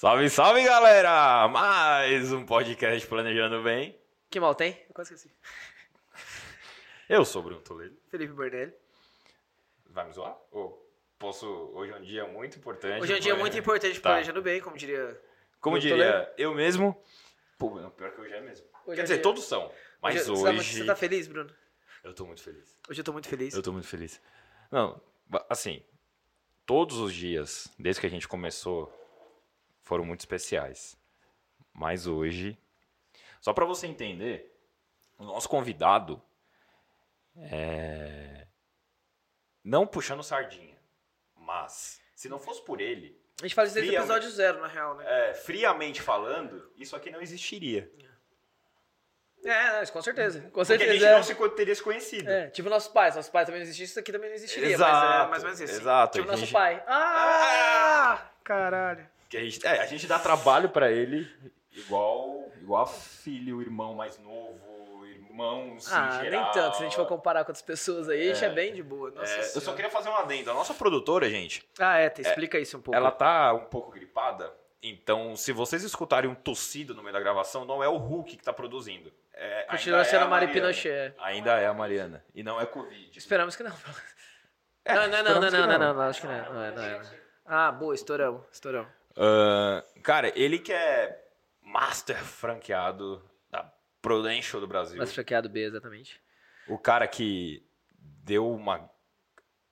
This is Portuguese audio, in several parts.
Salve, salve, galera! Mais um podcast Planejando Bem. Que mal tem? Eu quase esqueci. Eu sou o Bruno Toledo. Felipe Bordelli. Vai me zoar? Ou posso... Hoje é um dia muito importante. Hoje é um dia muito importante Tá. planejando bem, como diria. Como Bruno diria eu mesmo... Pô, não, pior que hoje é mesmo. Hoje Quer é dizer, dia- todos são. Mas Hoje- você tá- hoje... Você tá feliz, Bruno? Eu tô muito feliz. Hoje eu tô muito feliz. Eu tô muito feliz. Não, assim, todos os dias, desde que a gente começou, foram muito especiais. Mas hoje, só pra você entender, o nosso convidado é não puxando sardinha, mas se não fosse por ele, A gente faz isso desde o episódio zero, na real, né? é, friamente falando, isso aqui não existiria. É, não, com certeza. Com Porque a gente certeza. não se, co- teria se conhecido. É, tipo nossos pais. Nossos pais também não existissem, isso aqui também não existiria. Exato, mas é mais ou menos isso. exato, Tipo nosso gente- pai. Ah! Caralho. Que a gente, é, a gente dá trabalho pra ele igual, igual filho, irmão mais novo, irmãos Ah, em nem geral. tanto. Se a gente for comparar com outras pessoas aí, a gente É. é bem de boa. É, eu só queria fazer um adendo. A nossa produtora, gente, Ah, é, te explica isso um pouco. ela tá um pouco gripada. Então, se vocês escutarem um tossido no meio da gravação, não é o Hulk que tá produzindo. É, Continua sendo é a Mari Mariana. Pinochet. Ainda é a Mariana. E não é Covid. Esperamos que não. É, não, não, não, não, não, não, não, não, acho que não. é, Não é, não é. Ah, boa, estouramos, estouramos. Ah, cara, ele que é master franqueado da Prudential do Brasil. Mas franqueado B, exatamente. O cara que deu uma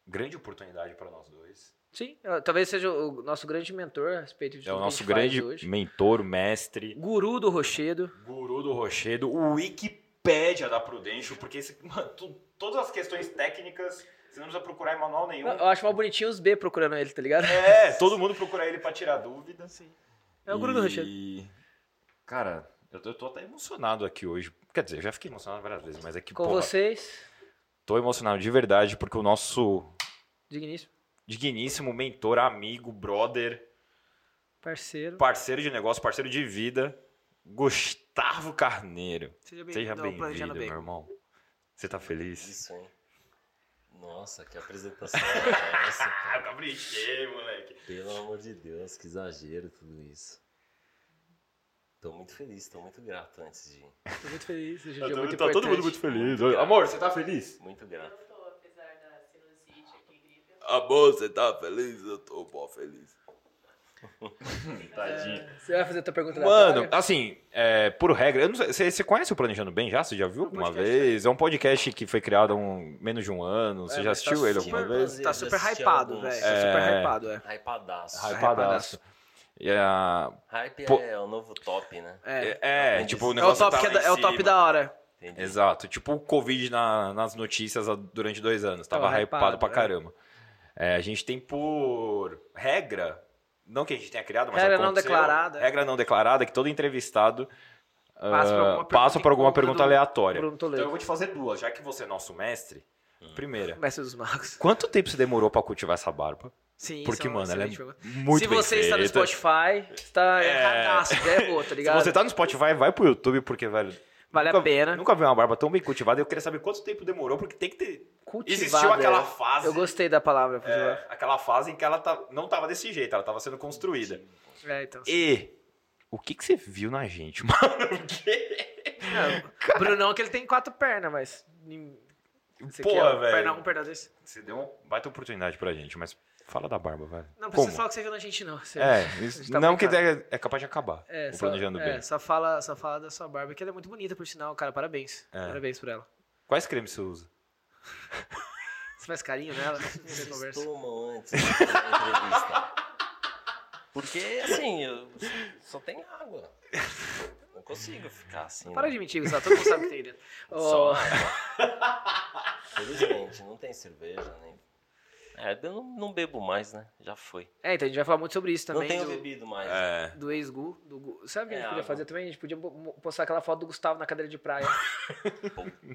grande oportunidade para nós dois. Sim, eh, talvez seja o nosso grande mentor a respeito de É o nosso grande hoje. mentor, mestre, Guru do Rochedo. guru do Rochedo, o Wikipédia da Prudential, porque esse- mano, tu- todas as questões técnicas você não precisa procurar em manual nenhum. Eu acho mal bonitinho os B procurando ele, tá ligado? É, todo mundo procura ele para tirar dúvidas. Sim. É o Guru do Rochedo. E, cara, eu tô, eu tô até emocionado aqui hoje. Quer dizer, eu já fiquei emocionado várias vezes, mas é que, Com porra, vocês, tô emocionado de verdade, porque o nosso digníssimo, digníssimo mentor, amigo, brother, parceiro. parceiro de negócio, parceiro de vida, Gustavo Carneiro. Seja bem-vindo Seja bem-vindo, meu irmão. Você tá feliz? Isso, hein? Nossa, que apresentação é essa, Ah, cara? caprichei, moleque. Pelo amor de Deus, que exagero tudo isso. Tô muito feliz, tô muito grato antes de. Tô muito feliz, hoje é Tá muito tá todo mundo muito feliz. Amor, você tá feliz? Muito grato. Eu tô, apesar da sinusite aqui, gripe. Amor, você tá feliz? Eu tô bom feliz. Tadinho. Você vai fazer a tua pergunta Mano, aleatória? assim, é, por regra, eu não sei, você, você conhece o Planejando Bem já? Você já viu Um alguma vez? É um podcast que foi criado há um, menos de um ano. Você É, já tá assistiu ele super- alguma vez? Tá super hypado, alguns. velho. Tá É. super hypado, é. Hypadaço. Hypadaço. E, a- Hype Pô. é o novo top, né? É, é, é, Entendi. tipo, o é o negócio top, tá que é, da, é o top da hora. Entendi. Exato, tipo o Covid na- nas notícias durante dois anos. Tava, Tava hypado, hypado, pra é. caramba. É, a gente tem por regra, não que a gente tenha criado, mas Regra não declarada. Regra não declarada, que todo entrevistado Passa por ah, alguma passa por alguma pergunta do aleatória. Então eu vou te fazer duas, já que você é nosso mestre. Primeira, Mestre dos Magos. quanto tempo você demorou pra cultivar essa barba? Sim, Porque, isso é mano, ela é pergunta. muito Se bem você está no. Spotify, está É. erradaço, é boa, tá Se ligado? você tá no Spotify, vai pro YouTube, porque, velho, Vale nunca, a pena. nunca vi uma barba tão bem cultivada. Eu queria saber quanto tempo demorou, porque tem que ter... Cultivada, Existiu aquela é. fase... Eu gostei da palavra. É, aquela fase em que ela tá, não tava desse jeito, ela tava sendo construída. É, então. E o que que você viu na gente, mano? O quê? É, o Brunão que ele tem quatro pernas, mas. Quer velho. Perna um, perna dois. Você deu uma baita oportunidade pra gente, mas fala da barba, velho. Não precisa Como? falar que você viu na gente, não. Você- É, isso- gente tá não que brincando. é, é capaz de acabar É, só, planejando é, bem. só fala, só fala da sua barba, que ela é muito bonita, por sinal, cara. Parabéns. É. Parabéns por ela. Quais cremes você usa? Você faz carinho nela? Você conversa. Tomam antes da entrevista. Porque, assim, eu só tem água. Não consigo ficar assim. Para né? de mentir, Gustavo. Todo mundo sabe o que tem dentro. Só Ô, água. Felizmente, não tem cerveja, nem. É, eu não, não bebo mais, né? Já foi. É, então a gente vai falar muito sobre isso não também. tenho do, bebido mais. É. do ex-Gu. Do Gu. Sabe o que a É, gente podia água. fazer também? A gente podia postar aquela foto do Gustavo na cadeira de praia.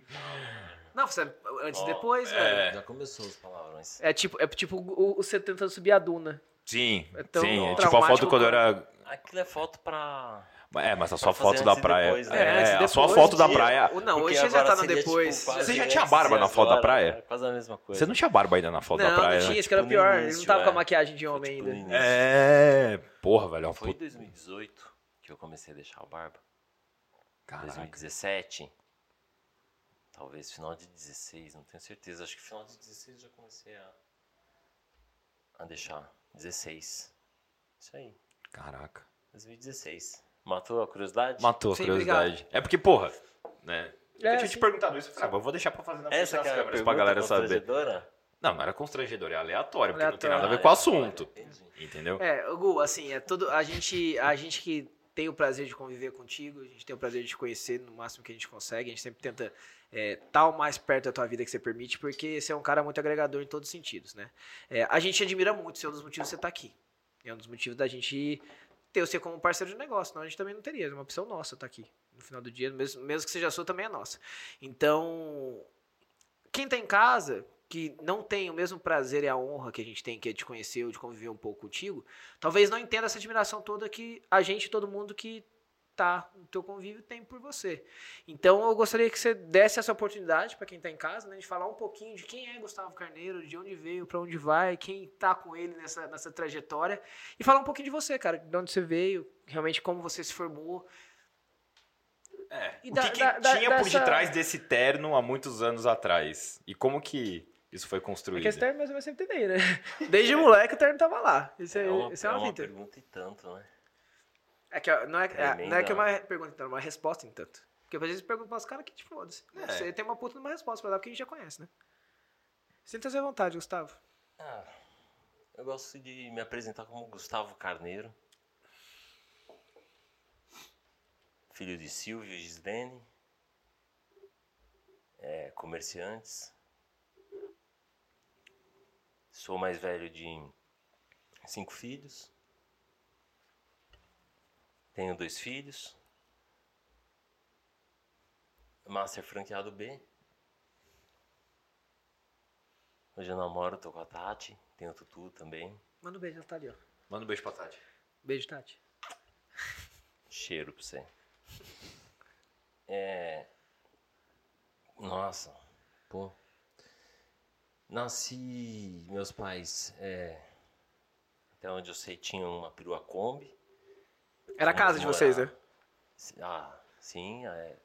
Não, você, antes e depois, velho. é. Já começou os palavrões. É tipo, é tipo o, o você tentando subir a duna. Sim, É sim. É tipo a foto quando eu era. Aquilo é foto pra. É, mas a sua foto da praia. depois, né? é, e a sua foto da praia. Ou não, Porque hoje você já tá no depois. tipo, Você já tinha barba na foto da praia? é Quase a mesma coisa. Você não tinha barba ainda na foto não, da praia, não tinha, né? isso que era Tipo, pior. Ele não início, tava com a é. maquiagem de homem tipo, ainda. início. É. Porra, velho. é Foi em puta. 2018 que eu comecei a deixar a barba. Caraca. 2017. Talvez final de 16, não tenho certeza. Acho que final de 16 eu já comecei a, a deixar. 16. Isso aí, Caraca. 2016. Matou a curiosidade? Matou a Sim, curiosidade. É porque, porra, né? É, eu tinha te perguntado isso. Eu falei, ah, eu vou deixar pra fazer na frente Essa das é a câmeras pra galera saber. constrangedora? Não, não era constrangedor, é aleatório, porque não tem nada a ver com o assunto. Entendi. Entendeu? É, Gu, assim, é tudo. A gente, a gente que tem o prazer de conviver contigo, a gente tem o prazer de te conhecer no máximo que a gente consegue, a gente sempre tenta estar o mais perto da tua vida que você permite, porque você é um cara muito agregador em todos os sentidos, né? É, a gente admira muito, esse é um dos motivos que você tá aqui. É um dos motivos da gente ter você como parceiro de negócio, senão a gente também não teria, é uma opção nossa estar aqui. No final do dia, mesmo, mesmo que seja sua, também é nossa. Então, quem tá em casa, que não tem o mesmo prazer e a honra que a gente tem, que é de conhecer ou de conviver um pouco contigo, talvez não entenda essa admiração toda que a gente, todo mundo que tá no teu convívio tem por você. Então eu gostaria que você desse essa oportunidade para quem tá em casa, né, de falar um pouquinho de quem é Gustavo Carneiro, de onde veio, para onde vai, quem tá com ele nessa, nessa trajetória e falar um pouquinho de você, cara, de onde você veio, realmente como você se formou. É. E o da- que, que da- da- tinha por dessa- detrás desse terno há muitos anos atrás? E como que isso foi construído? Porque esse terno mais ou menos sempre tem, né? Desde moleque o terno tava lá. Isso é, É uma, isso é é uma uma vida. pergunta e tanto, né? É que não é, é, não é que é uma pergunta, então, é uma resposta, em tanto. Porque às vezes pergunta para os caras que te foda-se. É. Você tem uma puta numa resposta pra dar, porque a gente já conhece, né? Sinta-se à vontade, Gustavo. Ah, eu gosto de me apresentar como Gustavo Carneiro. Filho de Silvio e Gislene. É, comerciantes. Sou mais velho de cinco filhos. Tenho dois filhos. Master franqueado B. Hoje eu namoro, tô com a Tati. Tenho o Tutu também. Manda um beijo, ela tá ali, ó. Manda um beijo pra Tati. Beijo, Tati. Cheiro pra você. É. Nossa, pô. Nasci. Meus pais, é, até onde eu sei, tinham uma perua Kombi. Era a casa de vocês, né? Ah, sim. é.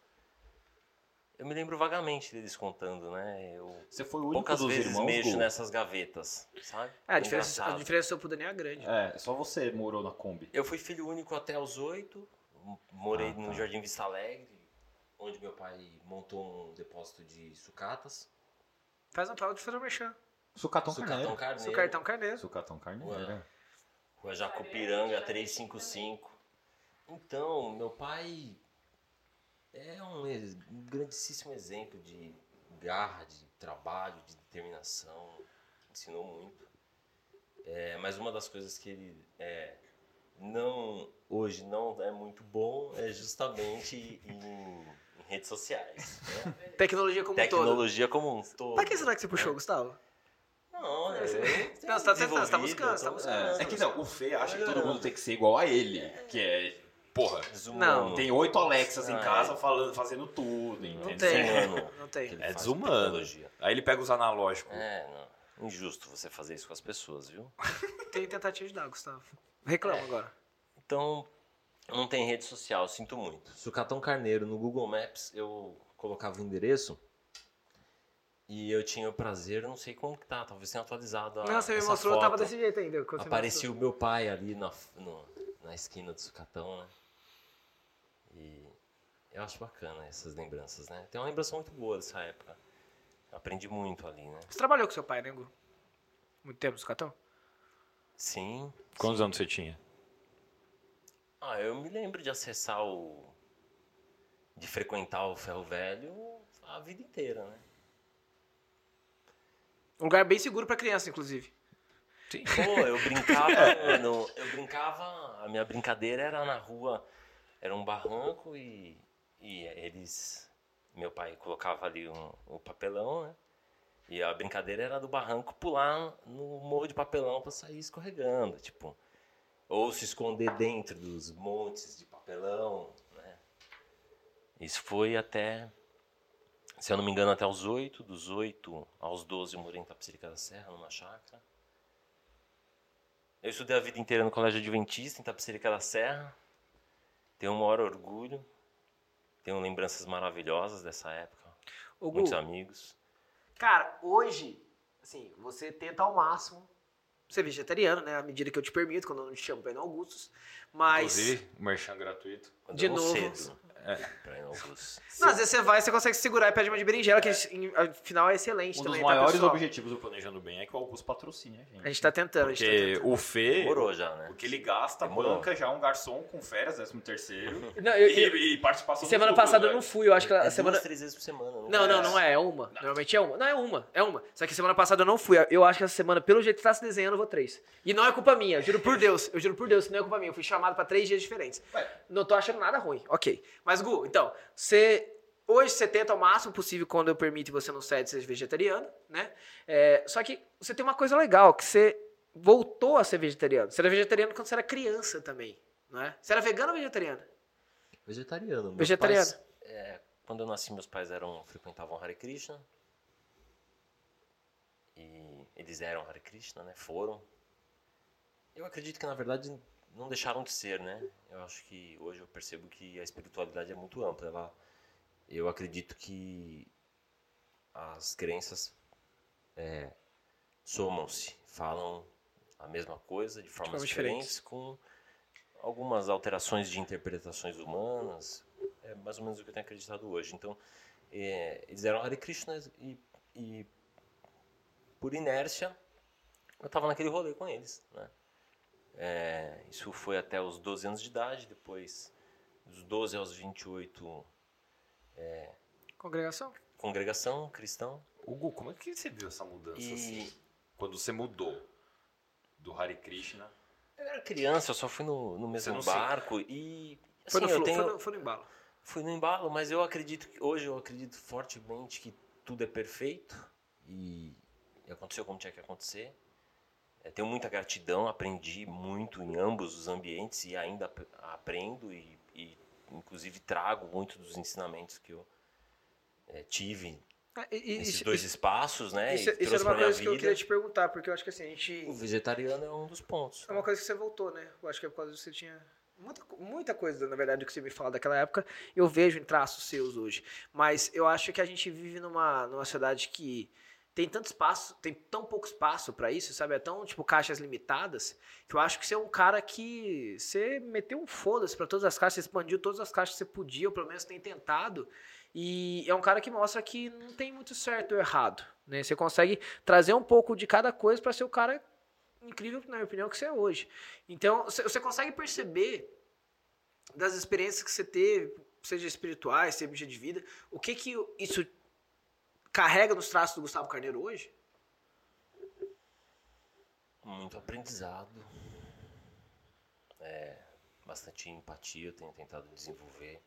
Eu me lembro vagamente deles contando, né? Eu Você foi o único poucas dos vezes irmãos, mexo Gu? nessas gavetas, sabe? É, a diferença, a Engraçado. diferença pro Daniel é grande. É, só você morou na Kombi. Eu fui filho único até os oito. Morei Ah, tá. no Jardim Vista Alegre, onde meu pai montou um depósito de sucatas. Faz um pau de fazer o merchan. Sucatão Sucatão Carneiro. Carneiro. Seu cartão carneiro. Sucatão Carneiro. Ué. é. Rua Jacupiranga 355. Então, meu pai é um um grandíssimo exemplo de garra, de trabalho, de determinação. Ensinou muito. É, mas uma das coisas que ele é, não hoje não é muito bom é justamente em, em redes sociais. né? Tecnologia como um todo. Tecnologia como um todo. Pra que será que você puxou, Gustavo? Não, é, você tá tentando, você tá desenvolvido, buscando, você tá tô- buscando. É que não, o Fê acha que todo Melhorando. mundo tem que ser igual a ele. Que é. Porra, Desumano. Não, Tem oito Alexas em casa é. falando, fazendo tudo, Não entendeu? tem. Desumano. Não tem. é desumano. Aí ele pega os analógicos. É, não. Injusto você fazer isso com as pessoas, viu? Tem tentativa de dar, Gustavo. Reclama agora. Então, não tem rede social, sinto muito. Sucatão Carneiro, no Google Maps, eu colocava o endereço e eu tinha o prazer, não sei como que tá, talvez tenha atualizado a Não, você me mostrou, foto. tava desse jeito ainda. Aparecia o meu pai ali na, no- na esquina do Sucatão, né? E eu acho bacana essas lembranças, né? Tem uma lembrança muito boa dessa época. Aprendi muito ali, né? Você trabalhou com seu pai, né, Gu? Muito tempo no cartão? Sim. Quantos anos você tinha? Ah, eu me lembro de acessar o. de frequentar o ferro velho a vida inteira, né? Um lugar bem seguro pra criança, inclusive. Pô, eu brincava. no- eu brincava. A minha brincadeira era na rua. Era um barranco e. E eles. Meu pai colocava ali um, o papelão, né? E a brincadeira era do barranco pular no morro de papelão pra sair escorregando, tipo. Ou se esconder dentro dos montes de papel papelão, né? Isso foi até, se eu não me engano, até os 8, dos 8 aos 12 eu morei em Tapicerica da Serra, numa chácara. Eu estudei a vida inteira no Colégio Adventista, em Tapicerica da Serra. Tenho um maior orgulho. Tenho lembranças maravilhosas dessa época. Ô, Gu, Muitos amigos. Cara, hoje, assim, você tenta ao máximo ser vegetariano, né? À medida que eu te permito, quando eu não te chamo pra ir no Augustus. Mas. Inclusive, o merchan gratuito. Quando De novo. cedo. Pra ir no Augusto. Não, às vezes você vai, você consegue segurar e pede uma de berinjela, que em- afinal é excelente Um também, dos tá, maiores pessoal? objetivos do Planejando Bem é que o Augusto patrocine a gente. A gente tá tentando, a gente tá Porque tentando. o Fê, Demorou já, né? o que ele gasta, Demorou. banca já um garçom com férias, 13 terceiro. Não, eu- eu- E, e participação semana do né? passada eu velho. não fui, eu acho que a É semana. duas, três vezes por semana. Não, não, não é, é uma. Normalmente é uma. Não, é uma, é uma. Só que semana passada eu não fui. Eu acho que essa semana, pelo jeito que tá se desenhando, eu vou três. E não é culpa minha, eu juro por Deus. Eu juro por Deus que não é culpa minha. Eu fui chamado pra três dias diferentes. Ué. Não tô achando nada ruim. Ok. Mas, Gu, então, você. Hoje você tenta ao máximo possível, quando eu permito e você não cede, ser vegetariano, né? É, só que você tem uma coisa legal, que você voltou a ser vegetariano. Você era vegetariano quando você era criança também, não é? Você era vegano ou vegetariano? Vegetariano. Meus Vegetariano. pais, é, quando eu nasci, meus pais eram frequentavam Hare Krishna. E eles eram Hare Krishna, né? Foram. Eu acredito que, na verdade, não deixaram de ser, né? Eu acho que hoje eu percebo que a espiritualidade é muito ampla. Ela, eu acredito que as crenças é, somam-se, falam a mesma coisa de formas diferentes, com algumas alterações de interpretações humanas. É mais ou menos o que eu tenho acreditado hoje. Então, é, eles eram Hare Krishna e, e por inércia, eu estava naquele rolê com eles, né? É, isso foi até os 12 anos de idade, depois dos 12 aos 28, Congregação? congregação cristão. Hugo, como é que você viu essa mudança E assim? Quando você mudou do Hare Krishna. eu era criança, eu só fui no, no mesmo se- barco e Foi, assim, no eu flu, tenho, foi, no, foi no embalo. fui no embalo, mas eu acredito que hoje eu acredito fortemente que tudo é perfeito e, e aconteceu como tinha que acontecer. É, tenho muita gratidão, aprendi muito em ambos os ambientes e ainda ap- aprendo e, e, inclusive trago muito dos ensinamentos que eu é, tive Ah, e- e- nesses isso- dois isso- espaços, né? Isso, e isso era uma coisa que eu queria te perguntar, porque eu acho que assim, a gente. O vegetariano é um dos pontos. É uma coisa que você voltou, né? Eu acho que é por causa que você tinha. Muita, muita coisa, na verdade, do que você me fala daquela época, eu vejo em traços seus hoje. Mas eu acho que a gente vive numa, numa sociedade que tem tanto espaço, tem tão pouco espaço pra isso, sabe? É tão, tipo, caixas limitadas, que eu acho que você é um cara que você meteu um foda-se pra todas as caixas, você expandiu todas as caixas que você podia, ou pelo menos tem tentado. E é um cara que mostra que não tem muito certo ou errado, né? Você consegue trazer um pouco de cada coisa pra ser o cara incrível, na minha opinião, que você é hoje. Então, você consegue perceber das experiências que você teve, seja espirituais, seja de vida, o que que isso carrega nos traços do Gustavo Carneiro hoje? Muito aprendizado. É, bastante empatia eu tenho tentado desenvolver.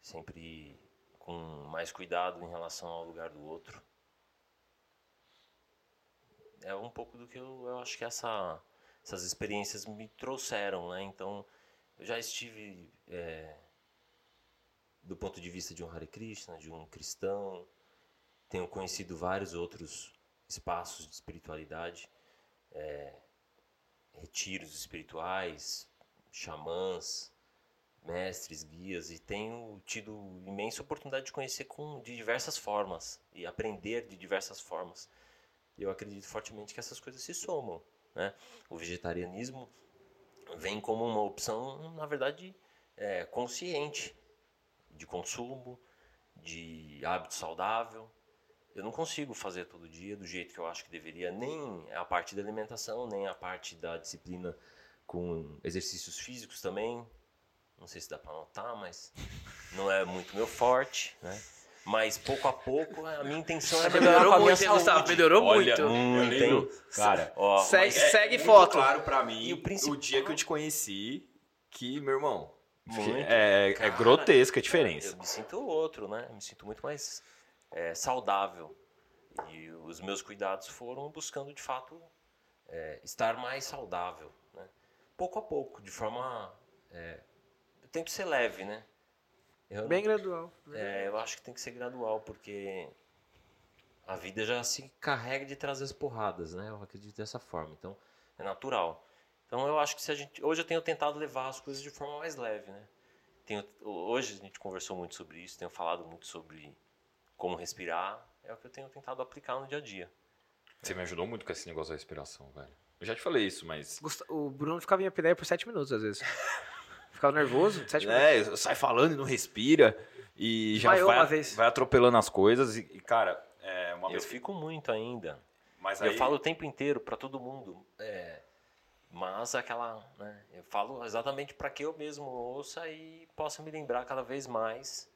Sempre com mais cuidado em relação ao lugar do outro. É um pouco do que eu, eu acho que essa, essas experiências me trouxeram, né? Então, eu já estive é, do ponto de vista de um Hare Krishna, de um cristão. Tenho conhecido vários outros espaços de espiritualidade retiros espirituais, xamãs, mestres, guias e tenho tido imensa oportunidade de conhecer com de diversas formas e aprender de diversas formas. Eu acredito fortemente que essas coisas se somam, né? O vegetarianismo vem como uma opção, na verdade, é, consciente de consumo, de hábito saudável. Eu não consigo fazer todo dia do jeito que eu acho que deveria, nem a parte da alimentação, nem a parte da disciplina com exercícios físicos também. Não sei se dá para notar, mas não é muito meu forte, né? Mas pouco a pouco a minha intenção é melhorar Melhorou com a minha muito, hein, Gustavo? saúde. Melhorou Olha, muito. eu Muito, lembro, hein? Cara, Ó, Segue, segue muito foto. claro pra mim E o o, principal- dia que eu te conheci que, meu irmão, Muito. é, é Cara, grotesca a Eu diferença. me sinto outro, né? Eu me sinto muito mais é, saudável. E os meus cuidados foram buscando, de fato, é, estar mais saudável. Né? Pouco a pouco, de forma é, tento ser leve, né? Eu, Bem gradual. é, eu acho que tem que ser gradual, porque a vida já se carrega de trazer as porradas, né? Eu acredito dessa forma. Então, é natural. Então, eu acho que se a gente. Hoje eu tenho tentado levar as coisas de forma mais leve, né? Tenho, hoje a gente conversou muito sobre isso, tenho falado muito sobre como respirar. É o que eu tenho tentado aplicar no dia a dia. Você me ajudou muito com esse negócio da respiração, velho. Eu já te falei isso, mas. O Bruno ficava em apneia por 7 minutos, às vezes. ficava nervoso, 7 minutos. É, sai falando e não respira. E já vai, vai atropelando as coisas. E, e, cara, é uma Eu vez que. fico muito ainda. Mas Eu aí, falo o tempo inteiro para todo mundo. É, mas aquela. Né, eu falo exatamente para que eu mesmo ouça e possa me lembrar cada vez mais.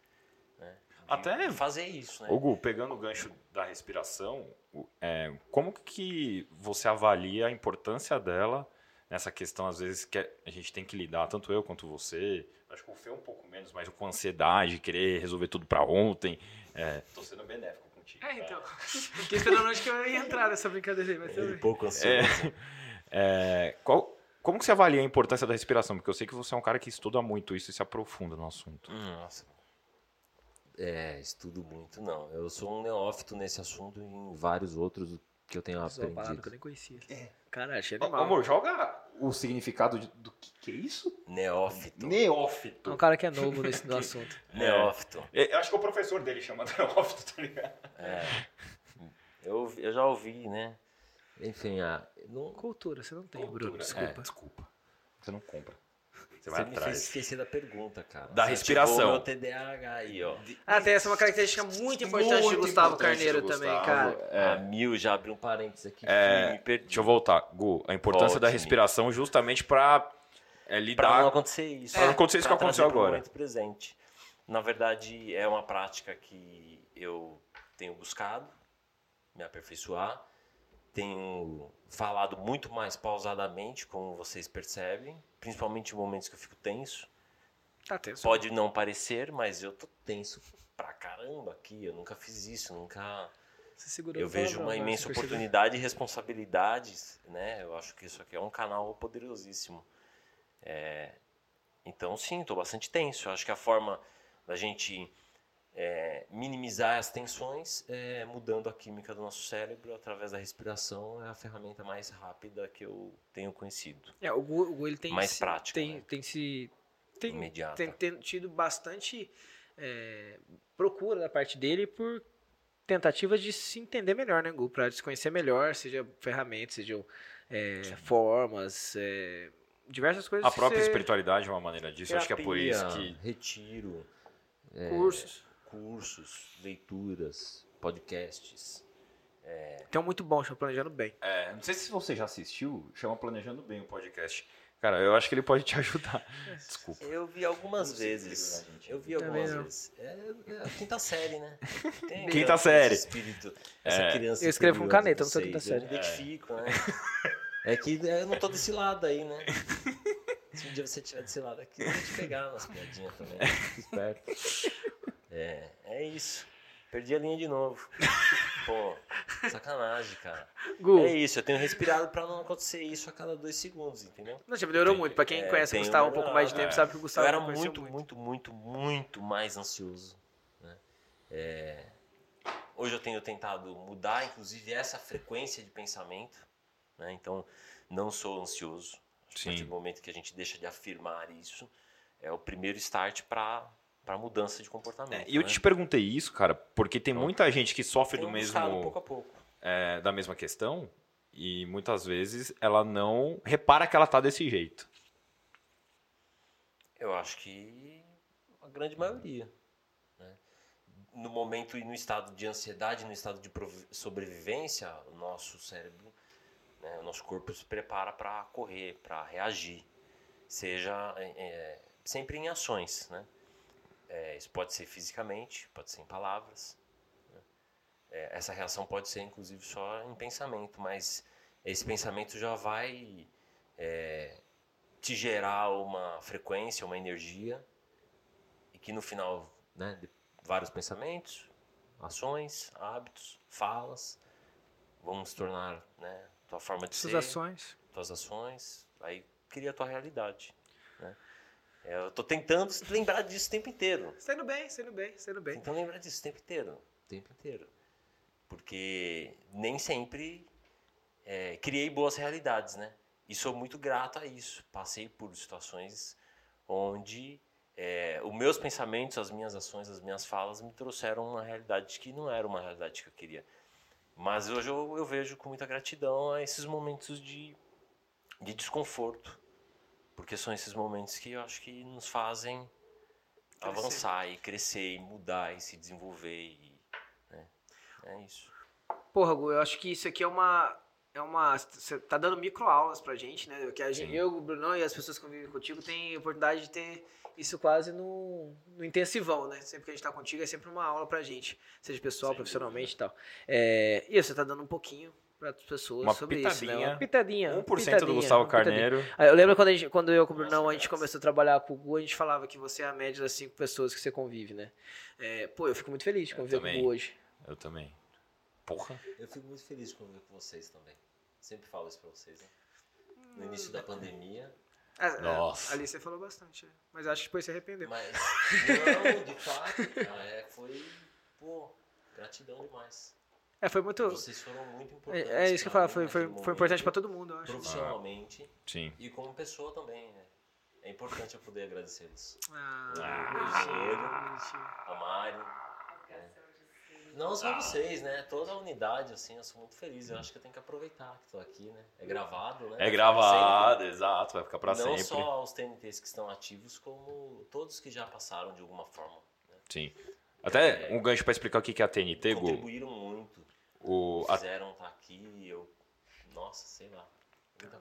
Né, Até- fazer isso, né? Gu, pegando o gancho da respiração, é, como que você avalia a importância dela nessa questão, às vezes, que a gente tem que lidar, tanto eu quanto você, acho que o Fê um pouco menos, mas com ansiedade, querer resolver tudo pra ontem. É, tô sendo benéfico contigo. É, então. Fiquei esperando onde que eu ia entrar nessa brincadeira aí, mas Ele bem. pouco ansioso. É, qual- como que você avalia a importância da respiração? Porque eu sei que você é um cara que estuda muito isso e se aprofunda no assunto. Nossa. É, estudo muito, não. Eu sou um neófito nesse assunto e em vários outros que eu tenho uma palavra que eu aprendido. nem conhecia. Cara, achei Ô, animal. amor, joga o significado de- do que, que é isso? Neófito. Neófito. É um cara que é novo nesse no assunto. Neófito. É, Eu acho que o professor dele chama neófito, tá ligado? Eu, ouvi- eu já ouvi, né? Enfim, ah, não, Cultura, você não tem, Bruno. Cultura. Desculpa. É, desculpa. Você não compra. Você você vai me fez esquecer da pergunta, cara. Da Você respiração. meu TDAH aí, ó. Ah, tem essa uma característica muito importante de Muito Gustavo importante Carneiro do também, Gustavo. cara. A mil já abriu um parênteses aqui. É. Deixa eu voltar. Gu, a importância da respiração justamente pra é, lidar... Pra não acontecer isso. Pra não acontecer isso que aconteceu agora. momento presente. Na verdade, é uma prática que eu tenho buscado me aperfeiçoar. Tenho falado muito mais pausadamente, como vocês percebem, principalmente em momentos que eu fico tenso. Tá tenso. Pode não parecer, mas eu tô tenso pra caramba aqui. Eu nunca fiz isso, nunca. Você segurou Eu vejo uma imensa oportunidade e responsabilidades, né? Eu acho que isso aqui é um canal poderosíssimo. É, Então, sim, estou bastante tenso. Eu acho que a forma da gente é, minimizar as tensões é mudando a química do nosso cérebro através da respiração é a ferramenta mais rápida que eu tenho conhecido. É, o Gu, ele tem Mais se, prática, tem, né? tem se tem, Imediata. tem, tem tido bastante é, procura da parte dele por tentativas de se entender melhor, né, Gu? Pra se conhecer melhor, seja ferramentas, sejam é, formas, é, diversas coisas. A própria você- espiritualidade é uma maneira disso. Eu acho que é por isso Terapia, que... Retiro, é, Cursos. Cursos, leituras, podcasts. Tem um muito bom, chama Planejando Bem. É, não sei se você já assistiu, chama Planejando Bem o podcast. Cara, eu acho que ele pode te ajudar. Desculpa. Eu vi algumas vezes. Eu vi algumas vezes. É, é a quinta série, né? Tem Quinta série. Espírito, essa É. criança. Eu escrevo com caneta, eu não sou quinta série. Eu me identifico, né? É que eu não tô desse lado aí, né? Se um dia você estiver desse lado aqui, eu vou te pegar nas piadinhas também. Esperto. É, é isso. Perdi a linha de novo. Pô, sacanagem, cara. Gu, É isso, eu tenho respirado pra não acontecer isso a cada dois segundos, entendeu? não, já melhorou muito. Pra quem É, conhece o Gustavo um pouco mais de tempo, é. sabe que o Gustavo eu era conheceu muito, muito, muito, muito mais ansioso. né? É, hoje eu tenho tentado mudar, inclusive, essa frequência de pensamento. né? Então, não sou ansioso. A Sim. partir do momento que a gente deixa de afirmar isso, é o primeiro start para para mudança de comportamento. É, e eu né? te perguntei isso, cara, porque tem Então, muita gente que sofre do mesmo, pouco a pouco. é, da mesma questão e muitas vezes ela não repara que ela tá desse jeito. Eu acho que a grande maioria. né? No momento e no estado de ansiedade, no estado de sobrevivência, o nosso cérebro, né, o nosso corpo se prepara para correr, para reagir. Seja é, é, sempre em ações. Né? É, isso pode ser fisicamente, pode ser em palavras. né? É, essa reação pode ser inclusive só em pensamento, mas esse pensamento já vai é, te gerar uma frequência, uma energia, e que no final, né, de vários pensamentos, ações, hábitos, falas, vão se tornar, né, tua forma de suas ser, ações. tuas ações, aí cria a tua realidade. É, Eu tô tentando lembrar disso o tempo inteiro. Indo bem, indo bem, indo bem. Tentando lembrar disso o tempo inteiro. O tempo inteiro. Porque nem sempre é, criei boas realidades, né? E sou muito grato a isso. Passei por situações onde é, os meus pensamentos, as minhas ações, as minhas falas me trouxeram uma realidade que não era uma realidade que eu queria. Mas hoje eu, eu vejo com muita gratidão a esses momentos de, de desconforto. Porque são esses momentos que eu acho que nos fazem Crescer. avançar e crescer e mudar e se desenvolver. E, né? É isso. Porra, Gu, eu acho que isso aqui é uma. É uma. Você tá dando microaulas pra gente, né? Que a gente, Sim. eu, o Brunão e as pessoas que convivem contigo têm oportunidade de ter isso quase no, no intensivão, né? Sempre que a gente tá contigo é sempre uma aula pra gente, seja pessoal, Sem profissionalmente e tal. É, e você tá dando um pouquinho para as pessoas Uma sobre isso, né? pitadinha. Uma pitadinha. 1% uma do pitadinha, Gustavo pitadinha. Carneiro. Ah, Eu lembro quando, a gente- quando eu com o Brunão, Nossa, a gente começou a trabalhar com o Gu, a gente falava que você é a média das cinco pessoas que você convive, né? É, pô, eu fico muito feliz de conviver com o. Gu hoje. Eu também. Porra. Eu fico muito feliz de conviver com vocês também. Sempre falo isso pra vocês, né? No início da pandemia. Ah, é, Nossa. ali você falou bastante, é. mas acho que depois você arrependeu. Mas, não, de fato, cara, é, foi, pô, gratidão demais. É, foi muito. Vocês foram muito importantes. É, é isso que eu mim foi, foi, foi importante pra momento, todo mundo, eu acho. Profissionalmente Sim. e como pessoa também, né? É importante eu poder agradecê-los. Ah, Ah. bonitinho. A de seda. não só vocês, né? Toda a unidade, assim, eu sou muito feliz. Eu acho que eu tenho que aproveitar que tô aqui, né? É gravado, né? É gravado, exato. Vai ficar pra Não sempre. só os TNTs que estão ativos, como todos que já passaram de alguma forma. Né? Sim. Até um gancho pra explicar o que que é a TNT, Gu. Contribuíram muito. O, a, Fizeram estar aqui, eu. Nossa, sei lá.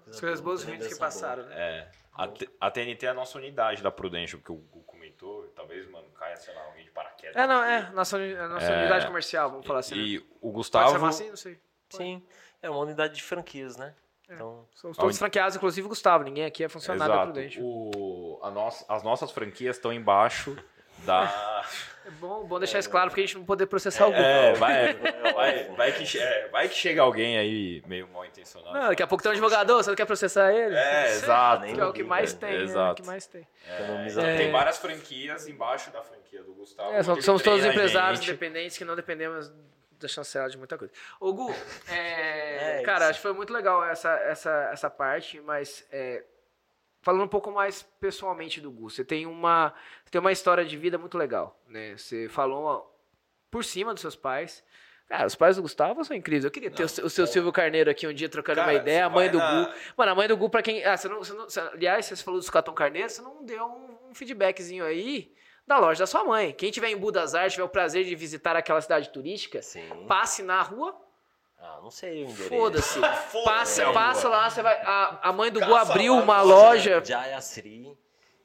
As coisas boa, boas e ruins que lembrança boa. passaram, né? é, a, a TNT é a nossa unidade da Prudential, que o Gu comentou. Talvez, mano, caia, sei lá, alguém de paraquedas. É, não, aqui. é. Nossa, a nossa É. unidade comercial, vamos falar assim. né? E o Pode Gustavo. chamar assim? Não sei. Sim, é uma unidade de franquias, né? Então, Somos todos Aonde- franqueados, inclusive o Gustavo. Ninguém aqui é funcionário da Exato. Prudente. O, a nossa, as nossas franquias estão embaixo da. É bom, bom deixar isso claro, porque a gente não poder processar o Gu. É, vai, vai, vai, que, é, vai que chega alguém aí meio mal intencionado. Não, daqui a pouco tem um advogado, você não quer processar ele? É, exato. Que é o que mais É, tem, né? É o exato. que mais tem. É. Tem várias franquias embaixo da franquia do Gustavo. É, somos, somos todos empresários independentes que não dependemos da chancela de muita coisa. Ô, Gu, é, É cara, isso. acho que foi muito legal essa, essa, essa parte, mas é, falando um pouco mais pessoalmente do Gu, você tem uma, você tem uma história de vida muito legal, né? Você falou por cima dos seus pais. Cara, os pais do Gustavo são incríveis. Eu queria ter o, seu- o seu Silvio Carneiro aqui um dia trocando Cara, uma ideia. A mãe do na- Gu. Mano, a mãe do Gu, pra quem. Ah, você não, você não- você- aliás, você falou dos Catão Carneiro, você não deu um, um feedbackzinho aí da loja da sua mãe. Quem tiver em Budas Artes, tiver o prazer de visitar aquela cidade turística, Sim. passe na rua, Ah, não sei o endereço. foda-se. Passa, é, passa lá, você vai. A, a mãe do Gu Caça abriu lá, uma caça. loja. Jayasri.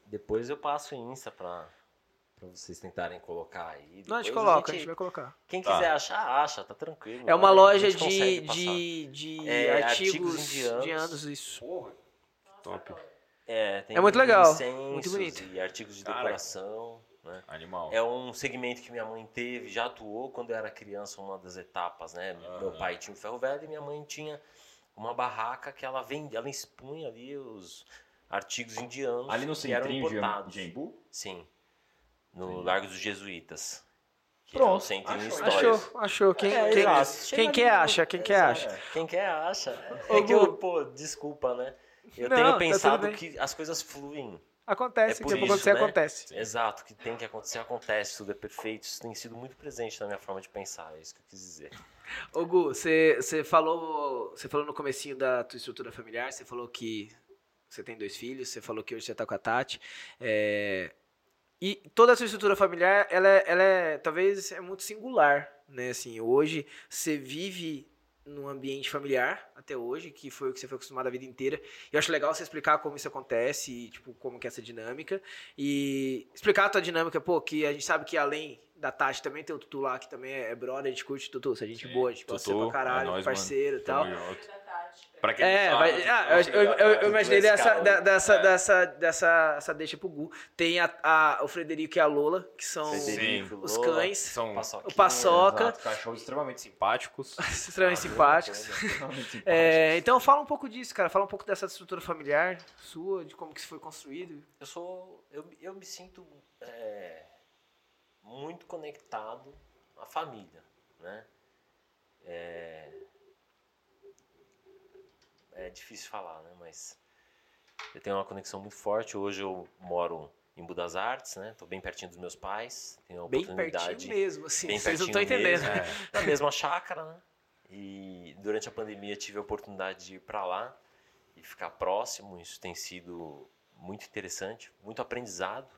Depois eu passo o Insta pra, pra vocês tentarem colocar aí. Não, a gente coloca, a gente vai colocar. Quem Tá. quiser achar, acha, tá tranquilo. É uma vai, a loja gente de, de, de É, artigos, artigos indianos. indianos, isso. Porra. Top. É, tem É muito legal, muito bonito. E artigos de Cara. decoração. Né? Animal. É um segmento que minha mãe teve, já atuou quando eu era criança, uma das etapas, né? Meu pai tinha um ferro velho e minha mãe tinha uma barraca que ela vendia, ela expunha ali os artigos indianos Ali no que eram importados. de Embu? Sim. No Entendi. Largo dos Jesuítas. Pronto, é o centrinho achou. Achou, achou. Quem, É, quem, quem quer acha, quem quer acha. Quem quer acha. É que eu, pô, desculpa, né? Eu Não, tá tenho tudo pensado bem. que as coisas fluem. Acontece, É o que por isso, acontecer, né? acontece. Exato, o que tem que acontecer, acontece, tudo é perfeito. Isso tem sido muito presente na minha forma de pensar, é isso que eu quis dizer. Ô Gu, você você falou, você falou no comecinho da tua estrutura familiar, você falou que você tem dois filhos, você falou que hoje você tá com a Tati. é, E toda a sua estrutura familiar, ela é, ela é talvez é muito singular, né? Assim, hoje você vive num ambiente familiar até hoje, que foi o que você foi acostumado a vida inteira. E eu acho legal você explicar como isso acontece, e, tipo, como que é essa dinâmica. E explicar a tua dinâmica, pô, que a gente sabe que além da Tati também tem o Tutu lá, que também é brother, a gente curte Tutu, você é gente Sim, boa, a gente gosta Tutu, pra caralho, é nóis, parceiro e tal. Pra quem É, não vai, sabe, ah, eu, eu, eu, eu imaginei dessa, da- né? dessa, É. dessa, dessa essa deixa pro Gu. Tem a, a- o Frederico e a Lola, que são Frederico, os Lola, cães, São o Paçoca, exato, cachorros extremamente simpáticos. extremamente simpáticos. Extremamente simpáticos. É, então fala um pouco disso, cara. Fala um pouco dessa estrutura familiar sua, de como que isso foi construído. Eu sou. Eu, eu me sinto é, muito conectado à família, né? É, é difícil falar, né? Mas eu tenho uma conexão muito forte. Hoje eu moro em Budas Artes, né? Tô bem pertinho dos meus pais. Tenho a Bem pertinho mesmo, assim. bem Vocês não estão entendendo. mesmo, é. na mesma chácara, né? E durante a pandemia tive a oportunidade de ir para lá e ficar próximo. Isso tem sido muito interessante, muito aprendizado.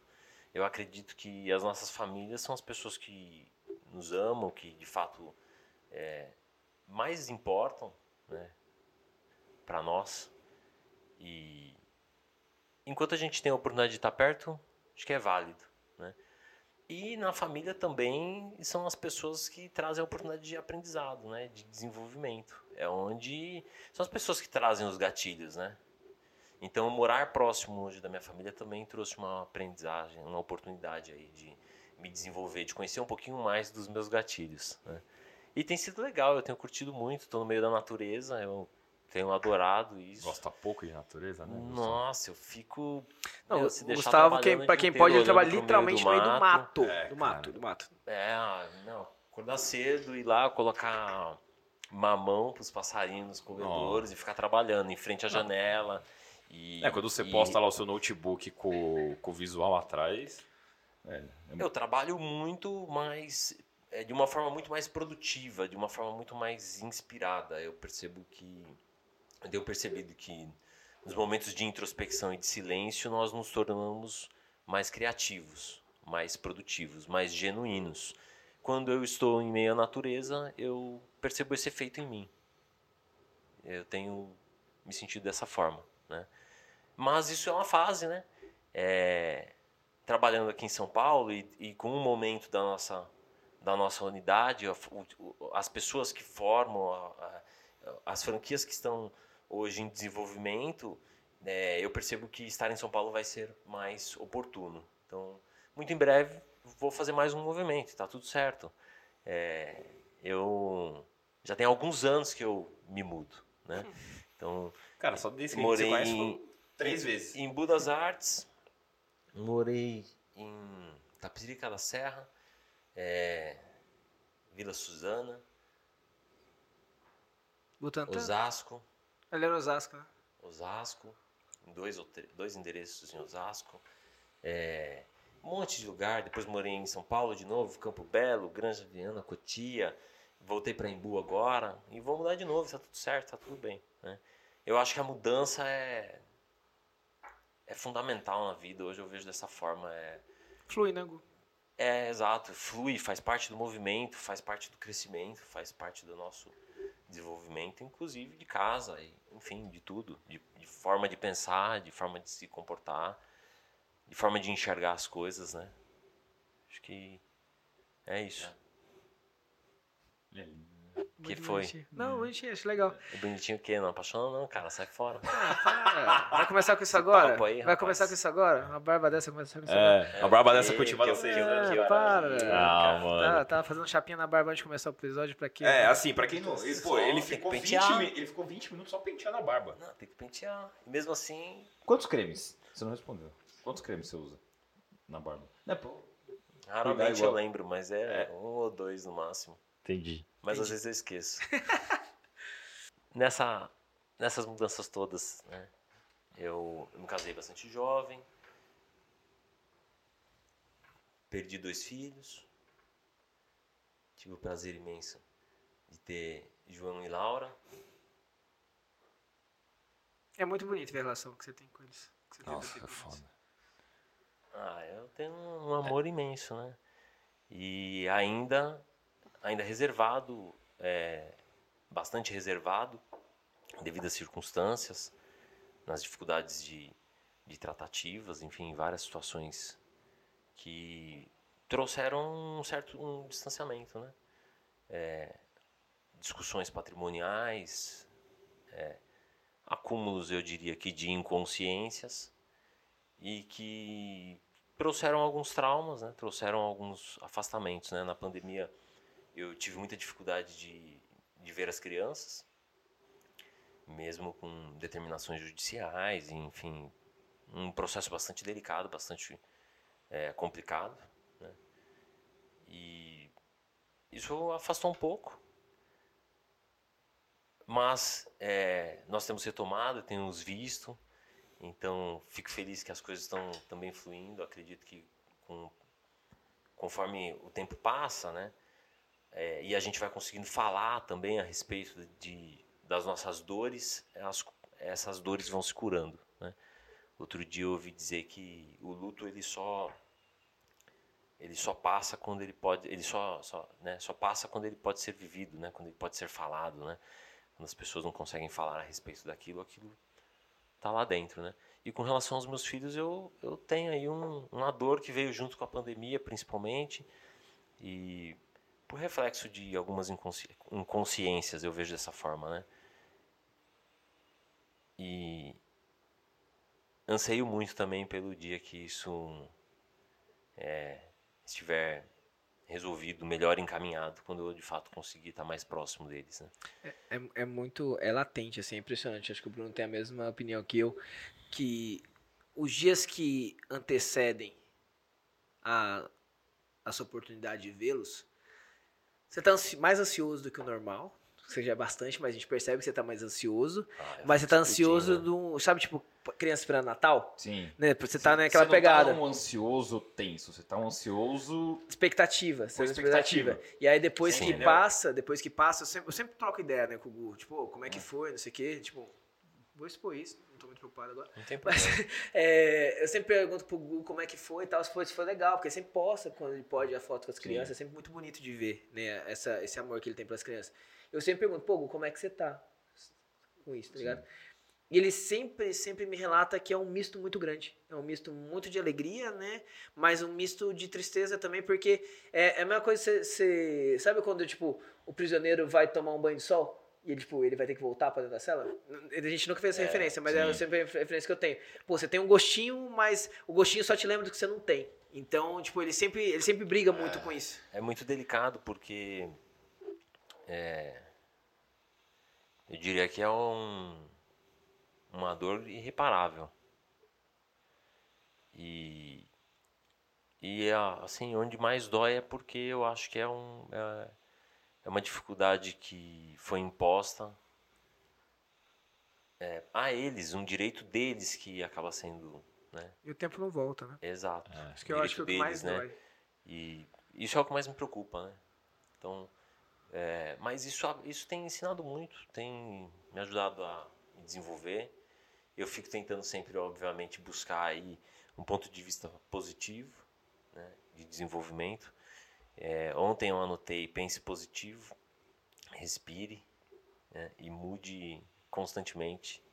Eu acredito que as nossas famílias são as pessoas que nos amam, que de fato é, mais importam, né? Para nós. E enquanto a gente tem a oportunidade de estar perto, acho que é válido, né? E na família também são as pessoas que trazem a oportunidade de aprendizado, né? De desenvolvimento. É onde são as pessoas que trazem os gatilhos, né? Então, morar próximo hoje da minha família também trouxe uma aprendizagem, uma oportunidade aí de me desenvolver, de conhecer um pouquinho mais dos meus gatilhos, né? E tem sido legal, eu tenho curtido muito, estou no meio da natureza, eu tenho adorado isso. Gosta pouco de natureza, né? Nossa, eu fico. Não, meu, se deixar Gustavo, quem, dia quem inteiro pode, ele trabalha literalmente no meio do mato. É, do mato, cara. do mato. É, não, acordar cedo, ir lá, colocar mamão pros passarinhos nos corredores e ficar trabalhando em frente à janela. E, É, quando você e posta lá o seu notebook com, com o visual atrás. É, é Eu trabalho muito mais. é, de uma forma muito mais produtiva, de uma forma muito mais inspirada. Eu percebo que. Eu tenho percebido que nos momentos de introspecção e de silêncio nós nos tornamos mais criativos, mais produtivos, mais genuínos. Quando eu estou em meio à natureza, eu percebo esse efeito em mim. Eu tenho me sentido dessa forma, né? Mas isso é uma fase, né? É, trabalhando aqui em São Paulo e, e com um momento da nossa da nossa unidade, as pessoas que formam as franquias que estão hoje em desenvolvimento, é, eu percebo que estar em São Paulo vai ser mais oportuno. Então, muito em breve vou fazer mais um movimento, está tudo certo. É, eu já tem alguns anos que eu me mudo, né? Então, Cara, só desde que morei você em, três vezes. em Budas Artes, morei em Tapirica da Serra, é, Vila Suzana, Butantã. Osasco, Ele era Osasco, né? Osasco, dois, dois endereços em Osasco, é, um monte de lugar. Depois morei em São Paulo de novo, Campo Belo, Granja Viana, Cotia. Voltei para Embu agora e vou mudar de novo. Tá tudo certo, tá tudo bem. né? Eu acho que a mudança é é fundamental na vida. Hoje eu vejo dessa forma. É, Flui, né, Gu? é exato, flui, faz parte do movimento, faz parte do crescimento, faz parte do nosso desenvolvimento, inclusive de casa, enfim, de tudo, de, de forma de pensar, de forma de se comportar, de forma de enxergar as coisas, né? Acho que é isso. Que Muito foi? bonitinho. Não, bonitinho, acho legal. O bonitinho o quê? Não apaixona não, cara, sai fora. Para. Vai começar com isso agora? aí, Vai rapaz. começar com isso agora? Uma barba dessa começar com isso agora? É, a barba dessa que- cultivada que- que- que- Ah, para. Ah, mano. Tá, tava fazendo chapinha na barba antes de começar o episódio pra quê? É, assim, pra quem não. Ele, pô, ele, ficou que 20, pentear. mi- ele ficou 20 minutos só penteando a barba. Não, tem que pentear. E mesmo assim, Quantos cremes? Você não respondeu. Quantos cremes você usa na barba? Não é, pô. raramente eu lembro, mas é, um ou dois no máximo. Entendi. Mas às vezes eu esqueço. Nessa, nessas mudanças todas, né? Eu, eu me casei bastante jovem. Perdi dois filhos. Tive o prazer imenso de ter João e Laura. É muito bonito ver a relação que você tem com eles. que você Nossa, é eles. foda. Ah, eu tenho um amor imenso, né? E ainda, ainda reservado, é, bastante reservado, devido às circunstâncias, nas dificuldades de, de tratativas, enfim, várias situações que trouxeram um certo um distanciamento, né? É, discussões patrimoniais, é, acúmulos, eu diria que de inconsciências e que trouxeram alguns traumas, né? Trouxeram alguns afastamentos, né? Na pandemia eu tive muita dificuldade de, de ver as crianças, mesmo com determinações judiciais, enfim, um processo bastante delicado, bastante é, complicado, né? E isso afastou um pouco, mas é, nós temos retomado, temos visto, então fico feliz que as coisas estão também fluindo. Acredito que com, conforme o tempo passa, né, é, e a gente vai conseguindo falar também a respeito de, das nossas dores, as, essas dores vão se curando. Né? Outro dia eu ouvi dizer que o luto ele só ele só passa quando ele pode ele só só, né, só passa quando ele pode ser vivido, né, quando ele pode ser falado, né? Quando as pessoas não conseguem falar a respeito daquilo, aquilo tá lá dentro, né? E com relação aos meus filhos, eu, eu tenho aí um, uma dor que veio junto com a pandemia, principalmente, e por reflexo de algumas inconsci inconsciências, eu vejo dessa forma, né? E anseio muito também pelo dia que isso é, estiver resolvido, melhor encaminhado, quando eu de fato conseguir estar mais próximo deles. Né? É, é, é muito. É latente, assim, é impressionante. Acho que o Bruno tem a mesma opinião que eu. Que os dias que antecedem a, a sua oportunidade de vê-los, você está ansi mais ansioso do que o normal. Você já é bastante, mas a gente percebe que você está mais ansioso. Ah, mas você está ansioso discutindo, do. Sabe, tipo, criança esperando Natal? Sim. Né? Você tá naquela você não pegada. Tá um ansioso tenso, você tá um ansioso. expectativa, você tem expectativa. expectativa. E aí depois Sim, que entendeu? passa, depois que passa, eu sempre, eu sempre troco ideia, né, com o Gu, tipo, "Ô, como é que foi, não sei o quê, tipo, vou expor isso, não tô muito preocupado agora. Não tem Mas problema. é, eu sempre pergunto pro Gu como é que foi e tal, se foi, se foi legal, porque ele sempre posta quando ele pode a foto com as crianças, é sempre muito bonito de ver, né, essa, esse amor que ele tem pelas crianças. Eu sempre pergunto, pô, Gu, como é que você tá com isso, tá ligado? E ele sempre, sempre me relata que é um misto muito grande. É um misto muito de alegria, né? Mas um misto de tristeza também, porque é, é a mesma coisa, você- sabe quando, tipo, o prisioneiro vai tomar um banho de sol? E ele, tipo, ele vai ter que voltar pra dentro da cela? A gente nunca fez essa É, referência, mas é sim. sempre a referência que eu tenho. Pô, você tem um gostinho, mas o gostinho só te lembra do que você não tem. Então, tipo, ele sempre, ele sempre briga muito com isso. É muito delicado porque é, eu diria que é um, uma dor irreparável. E, e é, assim, onde mais dói é porque eu acho que é, um, é, é uma dificuldade que foi imposta é, a eles, um direito deles que acaba sendo. Né? E o tempo não volta, né? Exato. Isso que eu acho que é Direito mais deles, né? dói. E isso é o que mais me preocupa, né? Então, é, mas isso, isso tem ensinado muito, tem me ajudado a me desenvolver. Eu fico tentando sempre, obviamente, buscar aí um ponto de vista positivo, né, de desenvolvimento. É, ontem eu anotei pense positivo, respire né, e mude constantemente.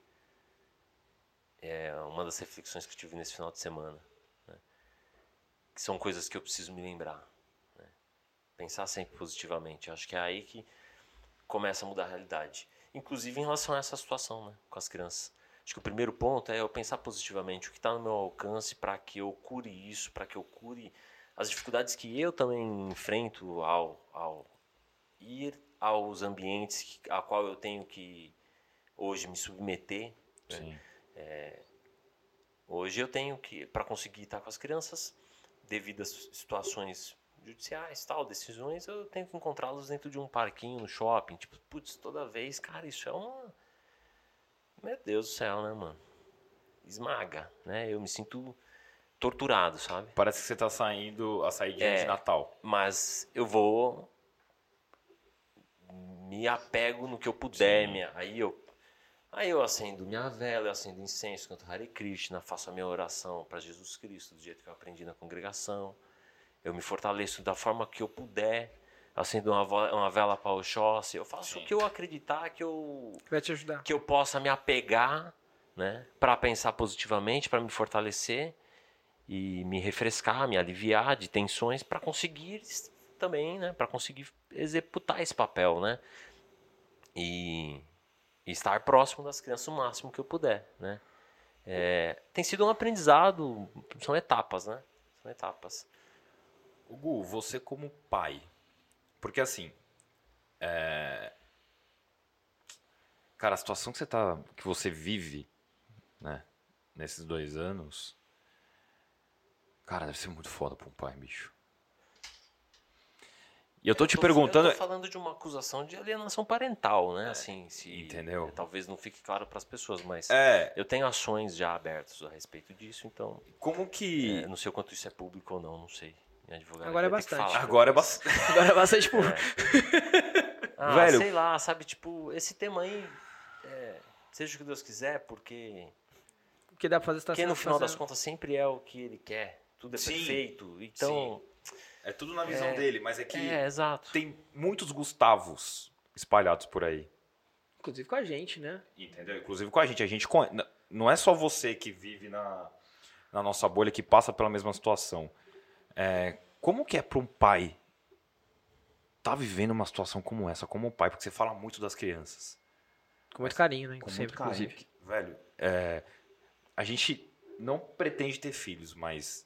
É uma das reflexões que eu tive nesse final de semana que são coisas que eu preciso me lembrar. né? Pensar sempre positivamente. Acho que é aí que começa a mudar a realidade. Inclusive em relação a essa situação né, com as crianças. Acho que o primeiro ponto é eu pensar positivamente o que está no meu alcance para que eu cure isso, para que eu cure as dificuldades que eu também enfrento ao, ao ir aos ambientes que- a qual eu tenho que hoje me submeter. né? Sim. Hoje eu tenho que, para conseguir estar com as crianças, devido às situações judiciais, tal, decisões, eu tenho que encontrá-los dentro de um parquinho, no shopping. Tipo, putz, toda vez, cara, isso é uma. Meu Deus do céu, né, mano? Esmaga, né? Eu me sinto torturado, sabe? Parece que você tá saindo a saidinha É. de Natal. Mas eu vou. Me apego no que eu puder. Minha, aí eu. Aí eu acendo minha vela, eu acendo incenso, canto Hare Krishna, faço a minha oração para Jesus Cristo, do jeito que eu aprendi na congregação. Eu me fortaleço da forma que eu puder. Acendo uma, uma vela para Oxóssi. Eu faço o que eu acreditar que eu, Que vai te ajudar. que eu possa me apegar, né, para pensar positivamente, para me fortalecer e me refrescar, me aliviar de tensões para conseguir também, né, para conseguir executar esse papel, né? E e estar próximo das crianças o máximo que eu puder, né? É, tem sido um aprendizado, são etapas, né? São etapas. O Gu, você como pai, porque assim, é... cara, a situação que você tá, que você vive, né, nesses dois anos, cara, deve ser muito foda pra um pai, bicho. E eu tô te Eu perguntando, Eu tô falando de uma acusação de alienação parental, né? Assim, se entendeu? é, talvez não fique claro para as pessoas, mas é, eu tenho ações já abertas a respeito disso, então como que é, não sei o quanto isso é público ou não, não sei. Minha advogada Agora é bastante. falar. agora é bastante, Agora é bastante, tipo, Ah, Velho. sei lá, sabe, tipo, esse tema aí, é, seja o que Deus quiser, porque o que dá pra fazer está porque no final das fazendo. contas sempre é o que ele quer, tudo é Sim, perfeito, então, é tudo na visão É, dele, mas é que é, tem muitos Gustavos espalhados por aí. Inclusive com a gente, né? Entendeu? Inclusive com a gente. A gente não é só você que vive na, na nossa bolha que passa pela mesma situação. É, como que é para um pai tá vivendo uma situação como essa, como pai? Porque você fala muito das crianças. Com muito carinho, né? Com Sempre, muito carinho. inclusive. Velho, é, a gente não pretende ter filhos, mas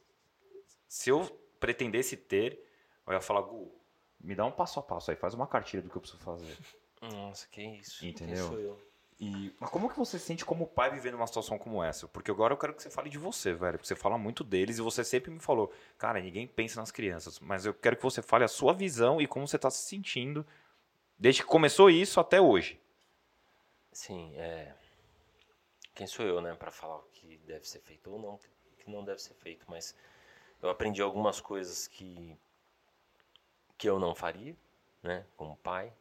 se eu pretendesse ter, eu ia falar, Gu, me dá um passo a passo aí, faz uma cartilha do que eu preciso fazer. Nossa, que isso. Quem Entendeu? sou eu? E, mas como que você se sente como pai vivendo uma situação como essa? Porque agora eu quero que você fale de você, velho. Porque você fala muito deles e você sempre me falou, cara, ninguém pensa nas crianças. Mas eu quero que você fale a sua visão e como você tá se sentindo desde que começou isso até hoje. Sim, é. Quem sou eu, né, para falar o que deve ser feito ou não, o que não deve ser feito, mas eu aprendi algumas coisas que que eu não faria, né, como pai,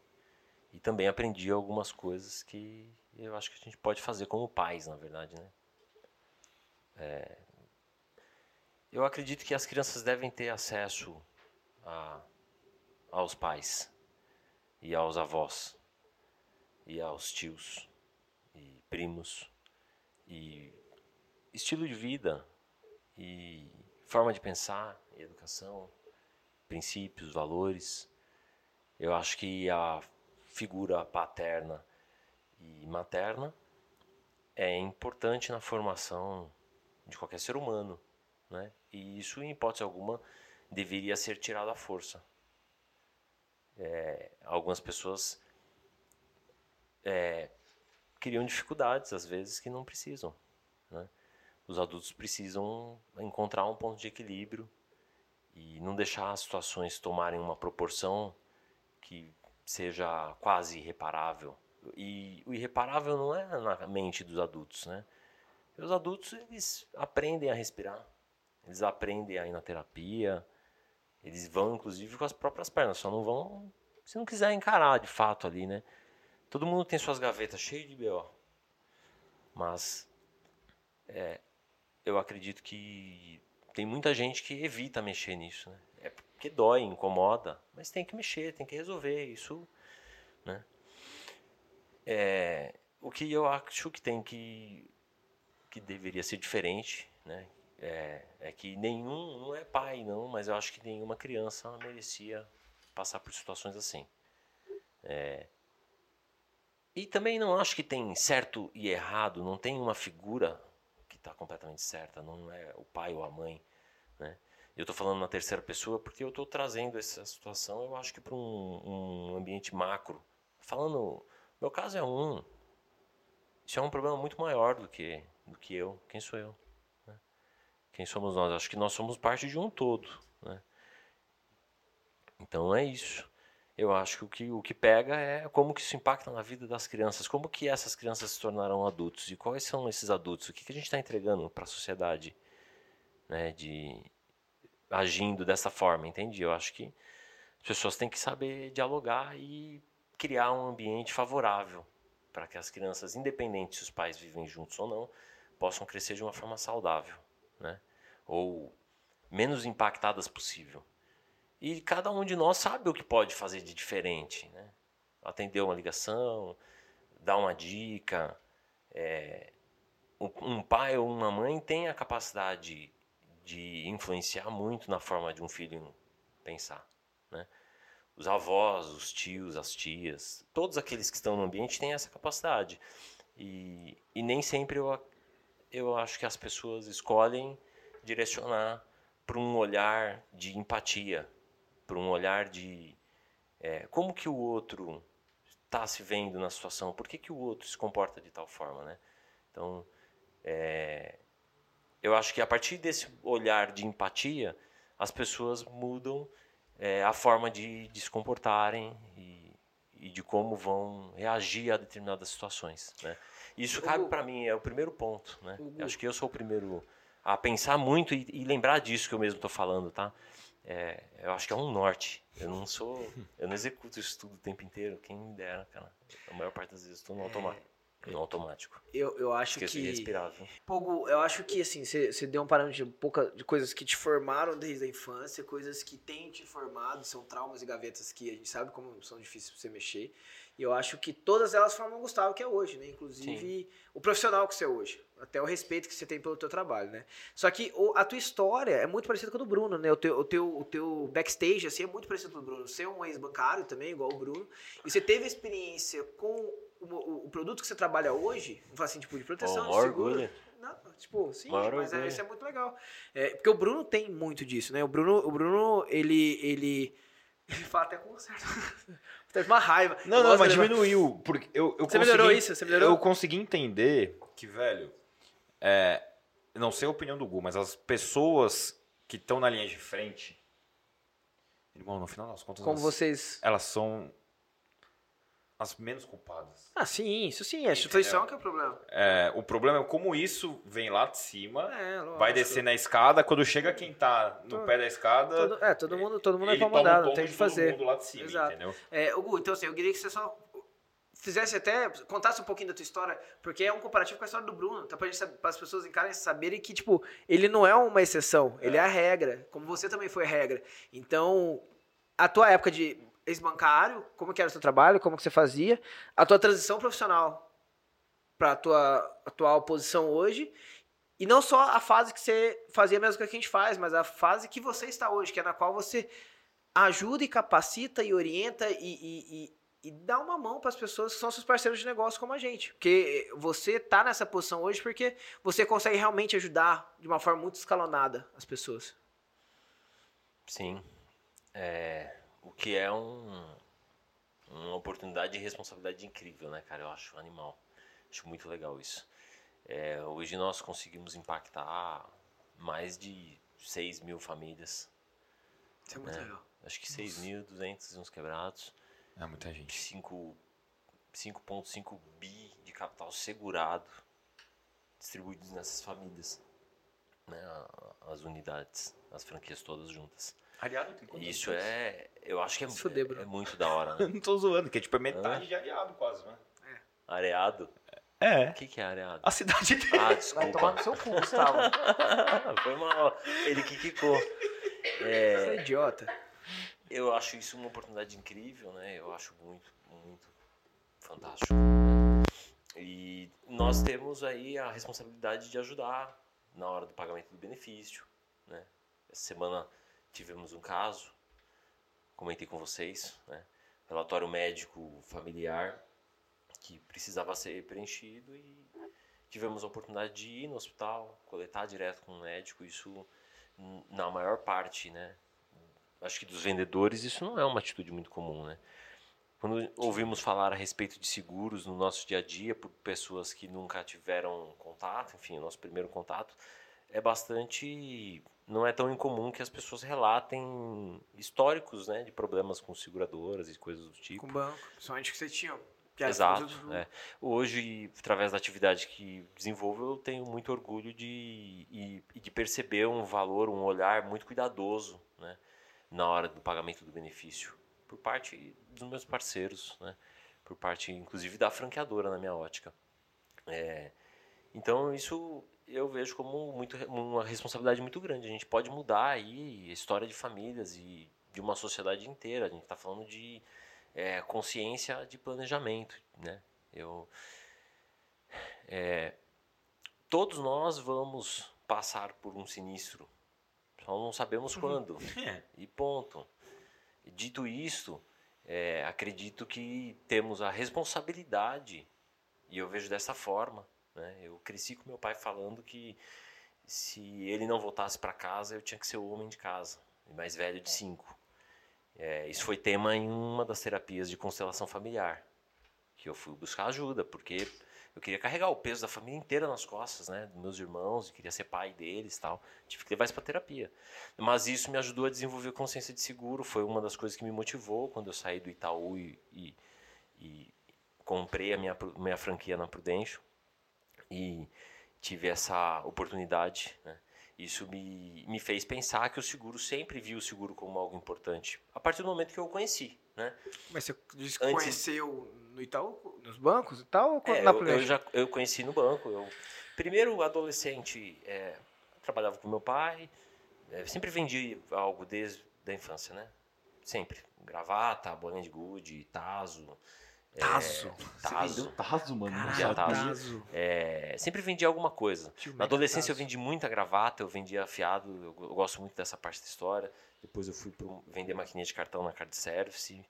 e também aprendi algumas coisas que eu acho que a gente pode fazer como pais, na verdade, né? É, eu acredito que as crianças devem ter acesso a, aos pais e aos avós e aos tios e primos e estilo de vida e forma de pensar, educação, princípios, valores. Eu acho que a figura paterna e materna é importante na formação de qualquer ser humano, né? E isso, em hipótese alguma, deveria ser tirado à força. É, algumas pessoas é, criam dificuldades, às vezes, que não precisam. Né? Os adultos precisam encontrar um ponto de equilíbrio e não deixar as situações tomarem uma proporção que seja quase irreparável. E o irreparável não é na mente dos adultos, né? Os adultos, eles aprendem a respirar, eles aprendem a ir na terapia, eles vão, inclusive, com as próprias pernas, só não vão se não quiser encarar de fato ali, né? Todo mundo tem suas gavetas cheias de BO. Mas é, eu acredito que tem muita gente que evita mexer nisso, né? É porque dói, incomoda, mas tem que mexer, tem que resolver isso, né? É, o que eu acho que tem que que deveria ser diferente, né? É, é que nenhum, não é pai não, mas eu acho que nenhuma criança merecia passar por situações assim. É, e também não acho que tem certo e errado, não tem uma figura está completamente certa, não é o pai ou a mãe. Né? Eu estou falando na terceira pessoa porque eu estou trazendo essa situação, eu acho que para um, um ambiente macro. Falando, meu caso é um. Isso é um problema muito maior do que, do que eu. Quem sou eu? né? Quem somos nós? Acho que nós somos parte de um todo. Né? Então é isso. Eu acho que o, que o que pega é como que isso impacta na vida das crianças, como que essas crianças se tornarão adultos e quais são esses adultos, o que, que a gente está entregando para a sociedade, né, de agindo dessa forma, entende? Eu acho que as pessoas têm que saber dialogar e criar um ambiente favorável para que as crianças, independente se os pais vivem juntos ou não, possam crescer de uma forma saudável, né? Ou menos impactadas possível. E cada um de nós sabe o que pode fazer de diferente, né? Atender uma ligação, dar uma dica. É, um, pai ou uma mãe tem a capacidade de influenciar muito na forma de um filho pensar, né? os avós, os tios, as tias, todos aqueles que estão no ambiente têm essa capacidade. E, e nem sempre eu, eu acho que as pessoas escolhem direcionar para um olhar de empatia, para um olhar de é, como que o outro está se vendo na situação, por que, que o outro se comporta de tal forma, né? Então, é, eu acho que a partir desse olhar de empatia, as pessoas mudam é, a forma de, de se comportarem e, e de como vão reagir a determinadas situações, né? Isso cabe para mim, é o primeiro ponto, né? Eu acho que eu sou o primeiro a pensar muito e, e lembrar disso que eu mesmo estou falando, tá? É, eu acho que é um norte. Eu não sou, eu não executo isso tudo o tempo inteiro. Quem me dera, cara. A maior parte das vezes estou no automático. No automático. Eu, eu acho que. de respirar. viu? Eu acho que assim, você você deu um parâmetro de, pouca, de coisas que te formaram desde a infância, coisas que têm te formado, são traumas e gavetas que a gente sabe como são difíceis pra você mexer. E eu acho que todas elas formam o Gustavo que é hoje, né? Inclusive o profissional que você é hoje. Até o respeito que você tem pelo teu trabalho, né? Só que o- a tua história é muito parecida com a do Bruno, né? O teu, o teu, o teu backstage, assim, é muito parecido com o do Bruno. Você é um ex-bancário também, igual o Bruno. E você teve experiência com o, o- produto que você trabalha hoje, vamos falar assim, tipo, de proteção, Pô, de seguro. orgulho. Não, tipo, sim, Maior mas é, isso é muito legal. É, porque o Bruno tem muito disso, né? O Bruno, o Bruno ele, ele, ele fala até com certo, certo, uma raiva. Não, não, mas diminuiu. Porque eu, eu Você consegui- melhorou isso? Você melhorou? Eu consegui entender que, velho, é, não sei a opinião do Gu, mas as pessoas que estão na linha de frente, irmão, no final das contas, Como elas, vocês... elas são as menos culpadas. Ah, sim, isso sim. A instituição que é o problema. É, o problema é como isso vem lá de cima, É, vai descer na escada, quando chega quem tá no Todo- pé da escada, Todo, é, todo mundo, todo mundo é ele pau toma o mandado, não tombo tem que todo fazer. mundo lá de cima, Exato. entendeu? É, Hugo, então assim, eu queria que você só fizesse até, contasse um pouquinho da tua história, porque é um comparativo com a história do Bruno, tá pra gente, para as pessoas encarem saberem que, tipo, ele não é uma exceção, ele é a regra, como você também foi a regra. Então, a tua época de ex-bancário, como que era o seu trabalho, como que você fazia, a tua transição profissional para a tua atual posição hoje, e não só a fase que você fazia mesmo que a gente faz, mas a fase que você está hoje, que é na qual você ajuda e capacita e orienta e, e, e, e dá uma mão para as pessoas que são seus parceiros de negócio como a gente. Porque você tá nessa posição hoje porque você consegue realmente ajudar de uma forma muito escalonada as pessoas. Sim. É, o que é um, uma oportunidade e responsabilidade incrível, né, cara? Eu acho animal. Acho muito legal isso. É, hoje nós conseguimos impactar mais de 6 mil famílias. Isso é muito É. legal. Acho que 6.200 e uns quebrados. É muita gente. 5 5,5 bi de capital segurado distribuídos nessas famílias. Né, as unidades, as franquias todas juntas. Aliado tem quantos Isso anos? é. Eu acho que é, é, é muito da hora, né? Não tô zoando, que é tipo é metade de aliado quase, né? Areado? É. O que, que é areado? A cidade dele. Ah, Vai desculpa. tomar no seu cu, Gustavo. Foi mal. Ele que quicou. Você É, é idiota. eu acho isso uma oportunidade incrível, né? Eu acho muito, muito fantástico. E nós temos aí a responsabilidade de ajudar na hora do pagamento do benefício, né? Essa semana tivemos um caso, comentei com vocês, né? Relatório médico familiar que precisava ser preenchido e tivemos a oportunidade de ir no hospital, coletar direto com o médico, isso na maior parte, né? Acho que dos vendedores isso não é uma atitude muito comum, né? Quando ouvimos falar a respeito de seguros no nosso dia a dia por pessoas que nunca tiveram contato, enfim, o nosso primeiro contato, é bastante não é tão incomum que as pessoas relatem históricos, né, de problemas com seguradoras e coisas do tipo. Com banco. Principalmente que você tinha. que Exato. tudo- é. Hoje, através da atividade que desenvolvo, eu tenho muito orgulho de, e, e de perceber um valor, um olhar muito cuidadoso né, na hora do pagamento do benefício, por parte dos meus parceiros, né, por parte, inclusive, da franqueadora, na minha ótica. É, então, isso eu vejo como muito, uma responsabilidade muito grande. A gente pode mudar aí a história de famílias e de uma sociedade inteira. A gente está falando de é, consciência de planejamento, né? Eu, é, todos nós vamos passar por um sinistro, só não sabemos quando É. e ponto. Dito isto, é, acredito que temos a responsabilidade, e eu vejo dessa forma. Né? Eu cresci com meu pai falando que se ele não voltasse para casa, eu tinha que ser o homem de casa, mais velho de cinco. É, isso foi tema em uma das terapias de constelação familiar, que eu fui buscar ajuda, porque eu queria carregar o peso da família inteira nas costas, né, dos meus irmãos, e queria ser pai deles, tal. Tive que levar isso para terapia. Mas isso me ajudou a desenvolver consciência de seguro, foi uma das coisas que me motivou quando eu saí do Itaú e, e, e comprei a minha minha franquia na Prudential e tive essa oportunidade, né? Isso me, me fez pensar que o seguro sempre viu o seguro como algo importante. A partir do momento que eu o conheci, né? Mas você Antes- conheceu no Itaú, nos bancos e tal? Ou É, na eu, eu já eu conheci no banco. Eu, primeiro, adolescente, é, trabalhava com meu pai. é, sempre vendi algo desde a infância, né? Sempre. Gravata, bolinha de gude, taso. É, Tazo? tazo. Tazo, mano. sabia. Tazo. É, sempre vendia alguma coisa. Tio Na adolescência eu Tazo. vendi muita gravata, eu vendia fiado, eu, eu gosto muito dessa parte da história. Depois eu fui para vender maquininha de cartão na card service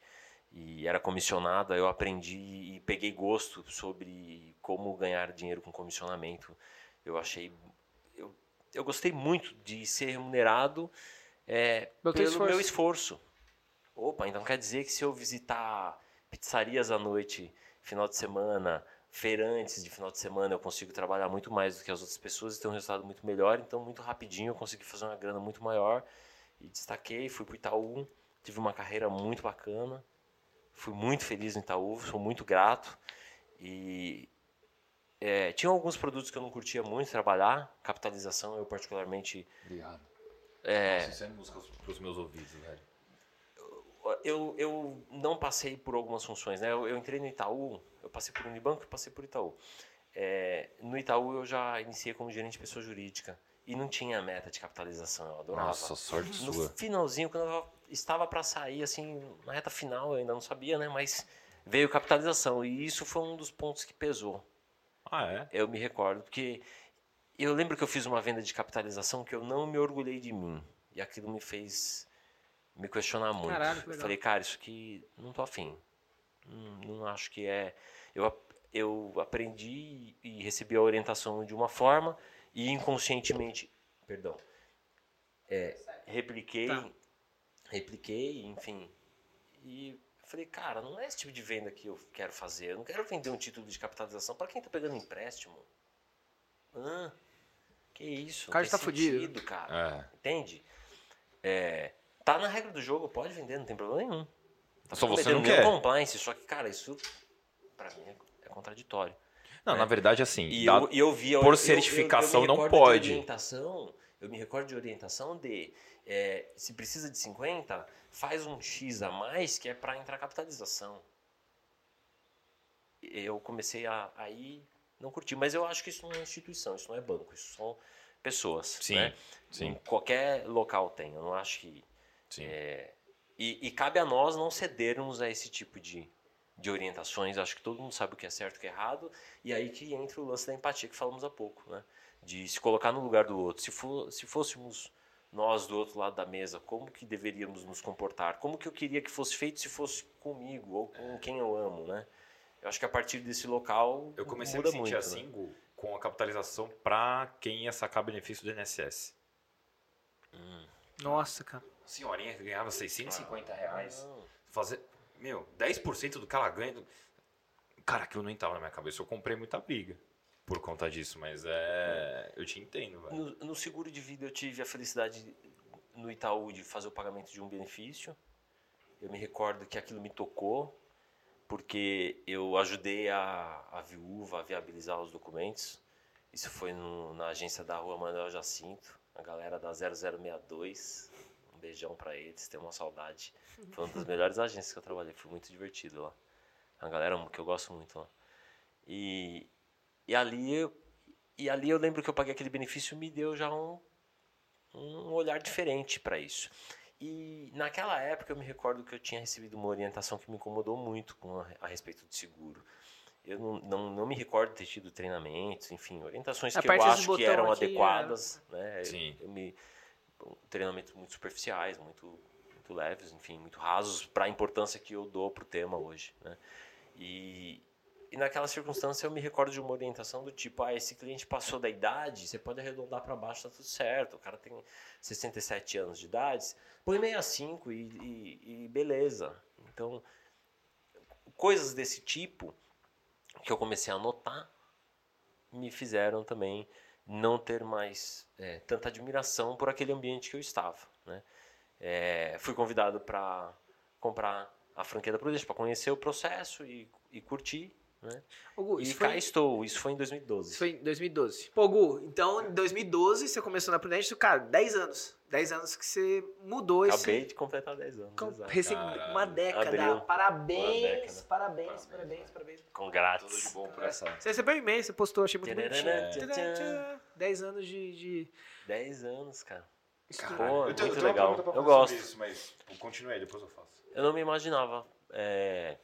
e era comissionado, aí eu aprendi e peguei gosto sobre como ganhar dinheiro com comissionamento. Eu achei eu, eu gostei muito de ser remunerado é, Pelo pelo meu esforço. esforço. Opa, então quer dizer que se eu visitar pizzarias à noite, final de semana, feirantes de final de semana, eu consigo trabalhar muito mais do que as outras pessoas e ter um resultado muito melhor. Então, muito rapidinho, eu consegui fazer uma grana muito maior. E destaquei, fui para o Itaú, tive uma carreira muito bacana. Fui muito feliz no Itaú, sou muito grato. E é, tinha alguns produtos que eu não curtia muito trabalhar. Capitalização, eu particularmente Obrigado. É. Nossa, isso é música pros meus ouvidos, velho. Eu, eu não passei por algumas funções, né? Eu, eu entrei no Itaú, eu passei por Unibanco e passei por Itaú. É, no Itaú eu já iniciei como gerente de pessoa jurídica e não tinha meta de capitalização, eu adorava. Nossa, sorte no sua. finalzinho, quando eu estava para sair, assim, na reta final, eu ainda não sabia, né? Mas veio capitalização e isso foi um dos pontos que pesou. Ah, é? Eu me recordo, porque eu lembro que eu fiz uma venda de capitalização que eu não me orgulhei de mim. E aquilo me fez me questionar muito. Caralho, que eu legal. falei, cara, isso aqui não tô afim. Não, não acho que é. Eu, eu aprendi e recebi a orientação de uma forma e inconscientemente, perdão, é, repliquei, Tá. repliquei, enfim. E falei, cara, não é esse tipo de venda que eu quero fazer. Eu não quero vender um título de capitalização para quem tá pegando empréstimo. Hã? Que isso? O cara tá tem fudido. cara. É. Entende? É, tá na regra do jogo, pode vender, não tem problema nenhum. Tá Só você não quer. compliance, só que, cara, isso pra mim é, contraditório. Não, na verdade, assim, E dá- eu, eu vi por eu- certificação eu não pode. orientação, eu me recordo de orientação de é, se precisa de 50, faz um X a mais que é para entrar capitalização. Eu comecei a aí não curti, mas eu acho que isso não é instituição, isso não é banco, isso são pessoas. Sim, né? sim. Em qualquer local tem. Eu não acho que sim. e, e cabe a nós não cedermos a esse tipo de, de orientações. Acho que todo mundo sabe o que é certo e o que é errado. E aí que entra o lance da empatia que falamos há pouco, né? De se colocar no lugar do outro. Se, for, se fôssemos nós do outro lado da mesa, como que deveríamos nos comportar? Como que eu queria que fosse feito se fosse comigo ou com quem eu amo, né? Eu acho que a partir desse local Eu comecei a muda me sentir muito, assim né? Com a capitalização pra quem ia sacar benefício do INSS. Nossa, cara. Senhorinha que ganhava 650 reais. Não. Fazer, meu, 10% do que ela ganha. do- Cara, aquilo não entrava na minha cabeça. Eu comprei muita briga por conta disso, mas é. Eu te entendo, velho. No, no seguro de vida eu tive a felicidade no Itaú de fazer o pagamento de um benefício. Eu me recordo que aquilo me tocou, porque eu ajudei a, a viúva a viabilizar os documentos. Isso foi no- na agência da rua Manuel Jacinto, a galera da 0062. Beijão pra eles, tenho uma saudade. Foi uma das melhores agências que eu trabalhei, foi muito divertido lá. A galera que eu gosto muito lá. E, e ali eu, e ali eu lembro que eu paguei aquele benefício me deu já um, um olhar diferente para isso. E naquela época eu me recordo que eu tinha recebido uma orientação que me incomodou muito com a, a respeito de seguro. Eu não, não, não me recordo de ter tido treinamentos, enfim, orientações A que eu acho que eram aqui, adequadas. Né? Sim. Eu me, treinamentos muito superficiais, muito muito leves, enfim, muito rasos para a importância que eu dou pro tema hoje, né? E, e naquela circunstância eu me recordo de uma orientação do tipo, ah, esse cliente passou da idade, você pode arredondar para baixo, tá tudo certo. O cara tem 67 anos de idade, põe 65 e, e, e beleza. Então, coisas desse tipo que eu comecei a notar me fizeram também não ter mais é, tanta admiração por aquele ambiente que eu estava. Né? É, fui convidado para comprar a franquia da Prudente, para conhecer o processo e, e curtir. Né? Ô, Gu, E isso cá foi, estou, isso foi em 2012. isso foi em 2012. Pô, Gu, então em 2012 você começou na Prudente, cara, 10 anos. 10 anos que você mudou esse. Acabei de completar 10 anos. Com- recém- uma década. Abril. Parabéns, Uma década. parabéns, parabéns, parabéns. Com grátis. Tudo de bom por essa. Você recebeu um e-mail, você postou, achei muito bonitinho. tchan. 10 anos de. de... 10 anos, cara. Caralho. Pô, eu tenho, muito eu tenho legal. pra Eu fazer gosto. Isso, mas continue aí, depois eu faço. Eu não me imaginava é,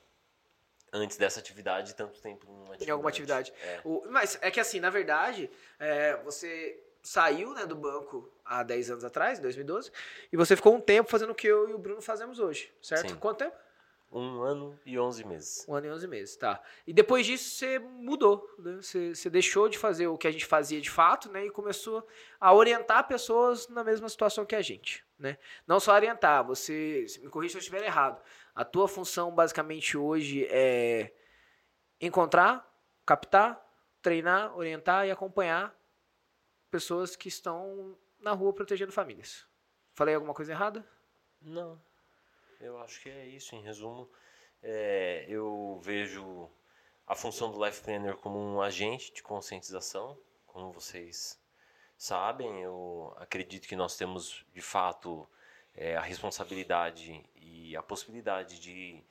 antes dessa atividade tanto tempo atividade. Em alguma atividade. É. O- mas é que assim, na verdade, é, você saiu né, do banco há 10 anos atrás, em 2012, e você ficou um tempo fazendo o que eu e o Bruno fazemos hoje, certo? Sim. Quanto tempo? Um ano e 11 meses. Um ano e 11 meses, tá. E depois disso você mudou, né? Você, você deixou de fazer o que a gente fazia de fato, né? E começou a orientar pessoas na mesma situação que a gente, né? Não só orientar, você, me corrija se eu estiver errado. A tua função basicamente hoje é encontrar, captar, treinar, orientar e acompanhar pessoas que estão na rua protegendo famílias. Falei alguma coisa errada? Não. Eu acho que é isso, em resumo. É, eu vejo a função do Life Planner como um agente de conscientização, como vocês sabem. Eu acredito que nós temos, de fato, é, a responsabilidade e a possibilidade de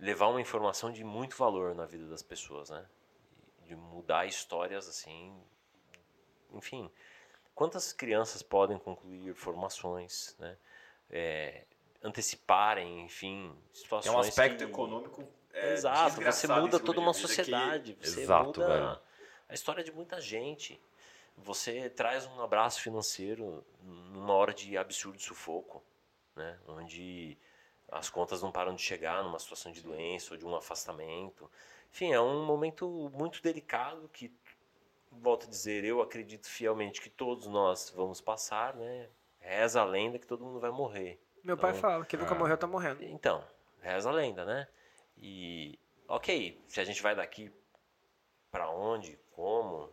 levar uma informação de muito valor na vida das pessoas, né? De mudar histórias assim. Enfim, quantas crianças podem concluir formações, né? É, anteciparem, enfim, situações. Tem um aspecto que- econômico. é, Exato, você muda toda uma vida que- sociedade, você Exato, muda velho. a história de muita gente. Você traz um abraço financeiro numa hora de absurdo sufoco, né? onde as contas não param de chegar numa situação de doença ou de um afastamento. Enfim, é um momento muito delicado que, volto a dizer, eu acredito fielmente que todos nós vamos passar, né? Reza a lenda que todo mundo vai morrer. Meu pai Então, fala, quem nunca ah. morreu tá morrendo. Então, reza a lenda, né? E, ok, se a gente vai daqui pra onde, como,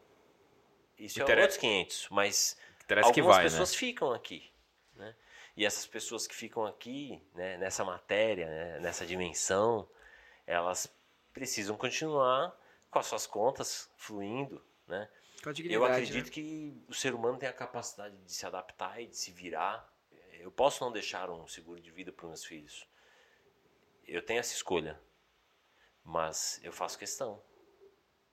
isso é outros 500, mas Interessa algumas que vai, pessoas né? ficam aqui, né? E essas pessoas que ficam aqui, né, nessa matéria, né, nessa dimensão, elas precisam continuar com as suas contas fluindo, né? Com a Eu acredito né? que o ser humano tem a capacidade de se adaptar e de se virar. Eu posso não deixar um seguro de vida para meus filhos. Eu tenho essa escolha. Mas eu faço questão.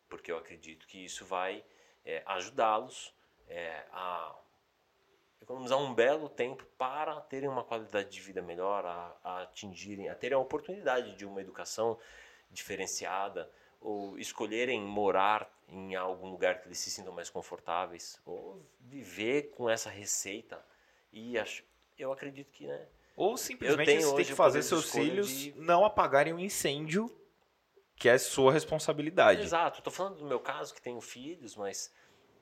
Porque eu acredito que isso vai é, ajudá-los é, a economizar um belo tempo para terem uma qualidade de vida melhor, a, a atingirem, a terem a oportunidade de uma educação diferenciada, ou escolherem morar em algum lugar que eles se sintam mais confortáveis, ou viver com essa receita. E eu acredito que, né? Ou simplesmente você tem que fazer seus filhos de- não apagarem o incêndio que é sua responsabilidade. Exato, estou falando do meu caso, que tenho filhos, mas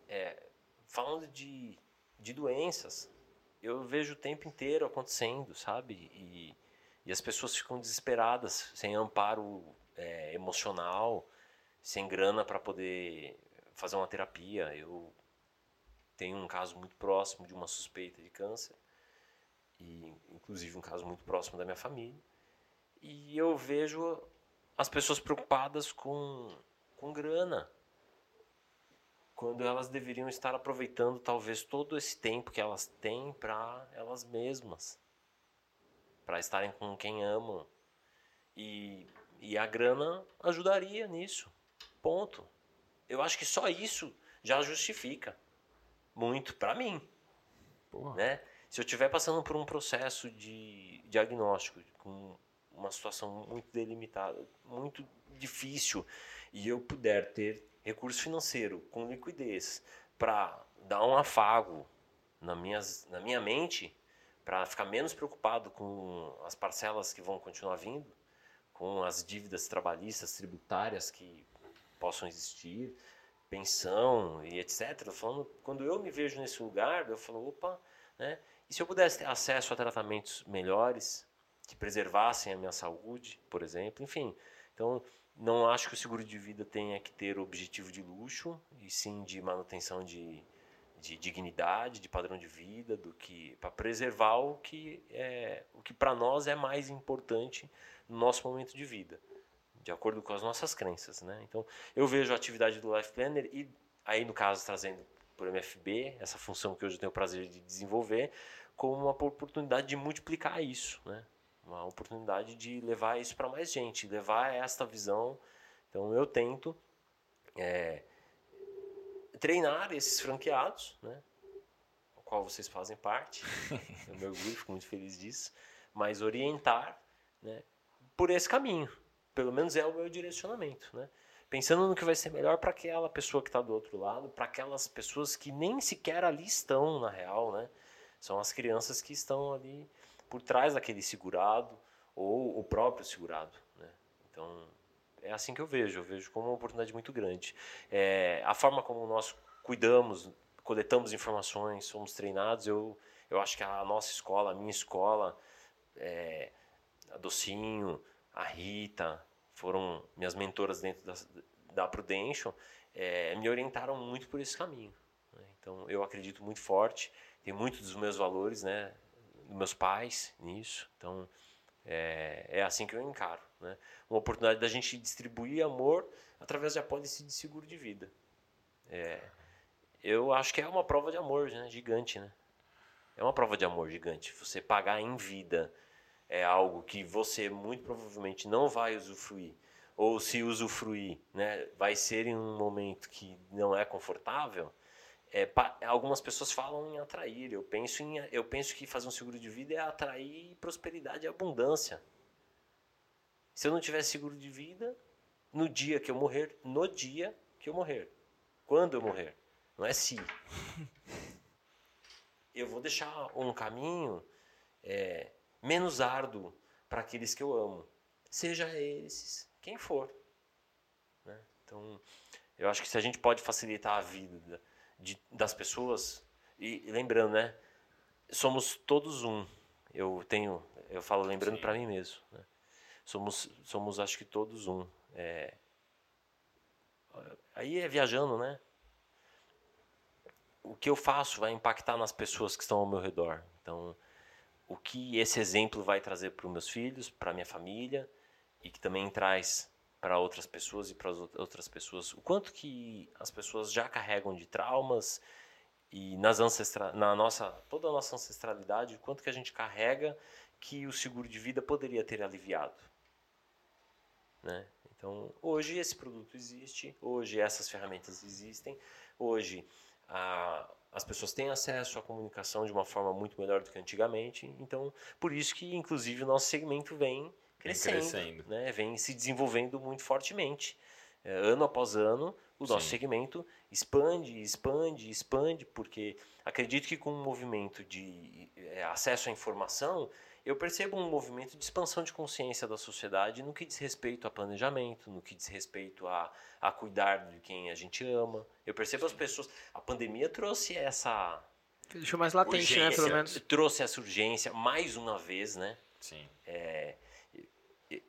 é, falando de, de doenças, eu vejo o tempo inteiro acontecendo, sabe? E, e as pessoas ficam desesperadas, sem amparo é, emocional, sem grana para poder fazer uma terapia. Eu tenho um caso muito próximo de uma suspeita de câncer, e inclusive um caso muito próximo da minha família. E eu vejo as pessoas preocupadas com, com grana, quando elas deveriam estar aproveitando talvez todo esse tempo que elas têm para elas mesmas, para estarem com quem amam. E, e a grana ajudaria nisso. Ponto. Eu acho que só isso já justifica muito para mim Porra. né? Se eu estiver passando por um processo de diagnóstico com uma situação muito delimitada, muito difícil, e eu puder ter recurso financeiro com liquidez para dar um afago na, minhas, na minha mente, para ficar menos preocupado com as parcelas que vão continuar vindo, com as dívidas trabalhistas, tributárias que possam existir, pensão e etc. Falando, quando eu me vejo nesse lugar, eu falo, opa, né? E se eu pudesse ter acesso a tratamentos melhores, que preservassem a minha saúde, por exemplo, enfim. Então, não acho que o seguro de vida tenha que ter o objetivo de luxo, e sim de manutenção de, de dignidade, de padrão de vida, do que para preservar o que é o que para nós é mais importante no nosso momento de vida, de acordo com as nossas crenças, né? Então, eu vejo a atividade do Life Planner e aí no caso trazendo por MFB, essa função que hoje eu tenho o prazer de desenvolver, como uma oportunidade de multiplicar isso, né? Uma oportunidade de levar isso para mais gente, levar esta visão. Então eu tento é, treinar esses franqueados, né? O qual vocês fazem parte. eu me orgulho, fico muito feliz disso. Mas orientar, né? Por esse caminho. Pelo menos é o meu direcionamento, né? Pensando no que vai ser melhor para aquela pessoa que está do outro lado, para aquelas pessoas que nem sequer ali estão, na real, né? São as crianças que estão ali por trás daquele segurado ou o próprio segurado, né? Então, é assim que eu vejo, eu vejo como uma oportunidade muito grande. É, a forma como nós cuidamos, coletamos informações, somos treinados, eu, eu acho que a nossa escola, a minha escola, é, a Docinho, a Rita, foram minhas mentoras dentro da, da Prudential, é, me orientaram muito por esse caminho. né? Então, eu acredito muito forte, tem muitos dos meus valores, né, dos meus pais nisso. Então, é, é assim que eu encaro. Né? Uma oportunidade da gente distribuir amor através de apólice de seguro de vida. É, eu acho que é uma prova de amor né, gigante, né? É uma prova de amor gigante. Você pagar em vida é algo que você muito provavelmente não vai usufruir. Ou se usufruir, né, vai ser em um momento que não é confortável. É, pa- algumas pessoas falam em atrair. Eu penso, em, eu penso que fazer um seguro de vida é atrair prosperidade e abundância. Se eu não tiver seguro de vida, no dia que eu morrer, no dia que eu morrer. Quando eu morrer. Não é se. Eu vou deixar um caminho é, menos árduo para aqueles que eu amo. Seja esses quem for. né? Então, eu acho que se a gente pode facilitar a vida da- de- das pessoas, e lembrando, né? Somos todos um. Eu tenho, eu falo lembrando para mim mesmo. né? Somos, somos acho que todos um. É, aí é viajando, né? O que eu faço vai impactar nas pessoas que estão ao meu redor. Então, o que esse exemplo vai trazer para os meus filhos, para minha família e que também traz para outras pessoas e para as outras pessoas. O quanto que as pessoas já carregam de traumas e nas ancestra na nossa toda a nossa ancestralidade, o quanto que a gente carrega que o seguro de vida poderia ter aliviado, né? Então, hoje esse produto existe, hoje essas ferramentas existem, hoje a, as pessoas têm acesso à comunicação de uma forma muito melhor do que antigamente. Então, por isso que, inclusive, o nosso segmento vem crescendo, crescendo. Né? vem se desenvolvendo muito fortemente. É, ano após ano, o nosso Sim. segmento expande, expande, expande, porque acredito que com o movimento de é, acesso à informação, eu percebo um movimento de expansão de consciência da sociedade no que diz respeito a planejamento, no que diz respeito a, a cuidar de quem a gente ama. Eu percebo as pessoas. A pandemia trouxe essa. Deixou mais latente, né? urgência, Pelo menos. Trouxe essa urgência mais uma vez, né? Sim.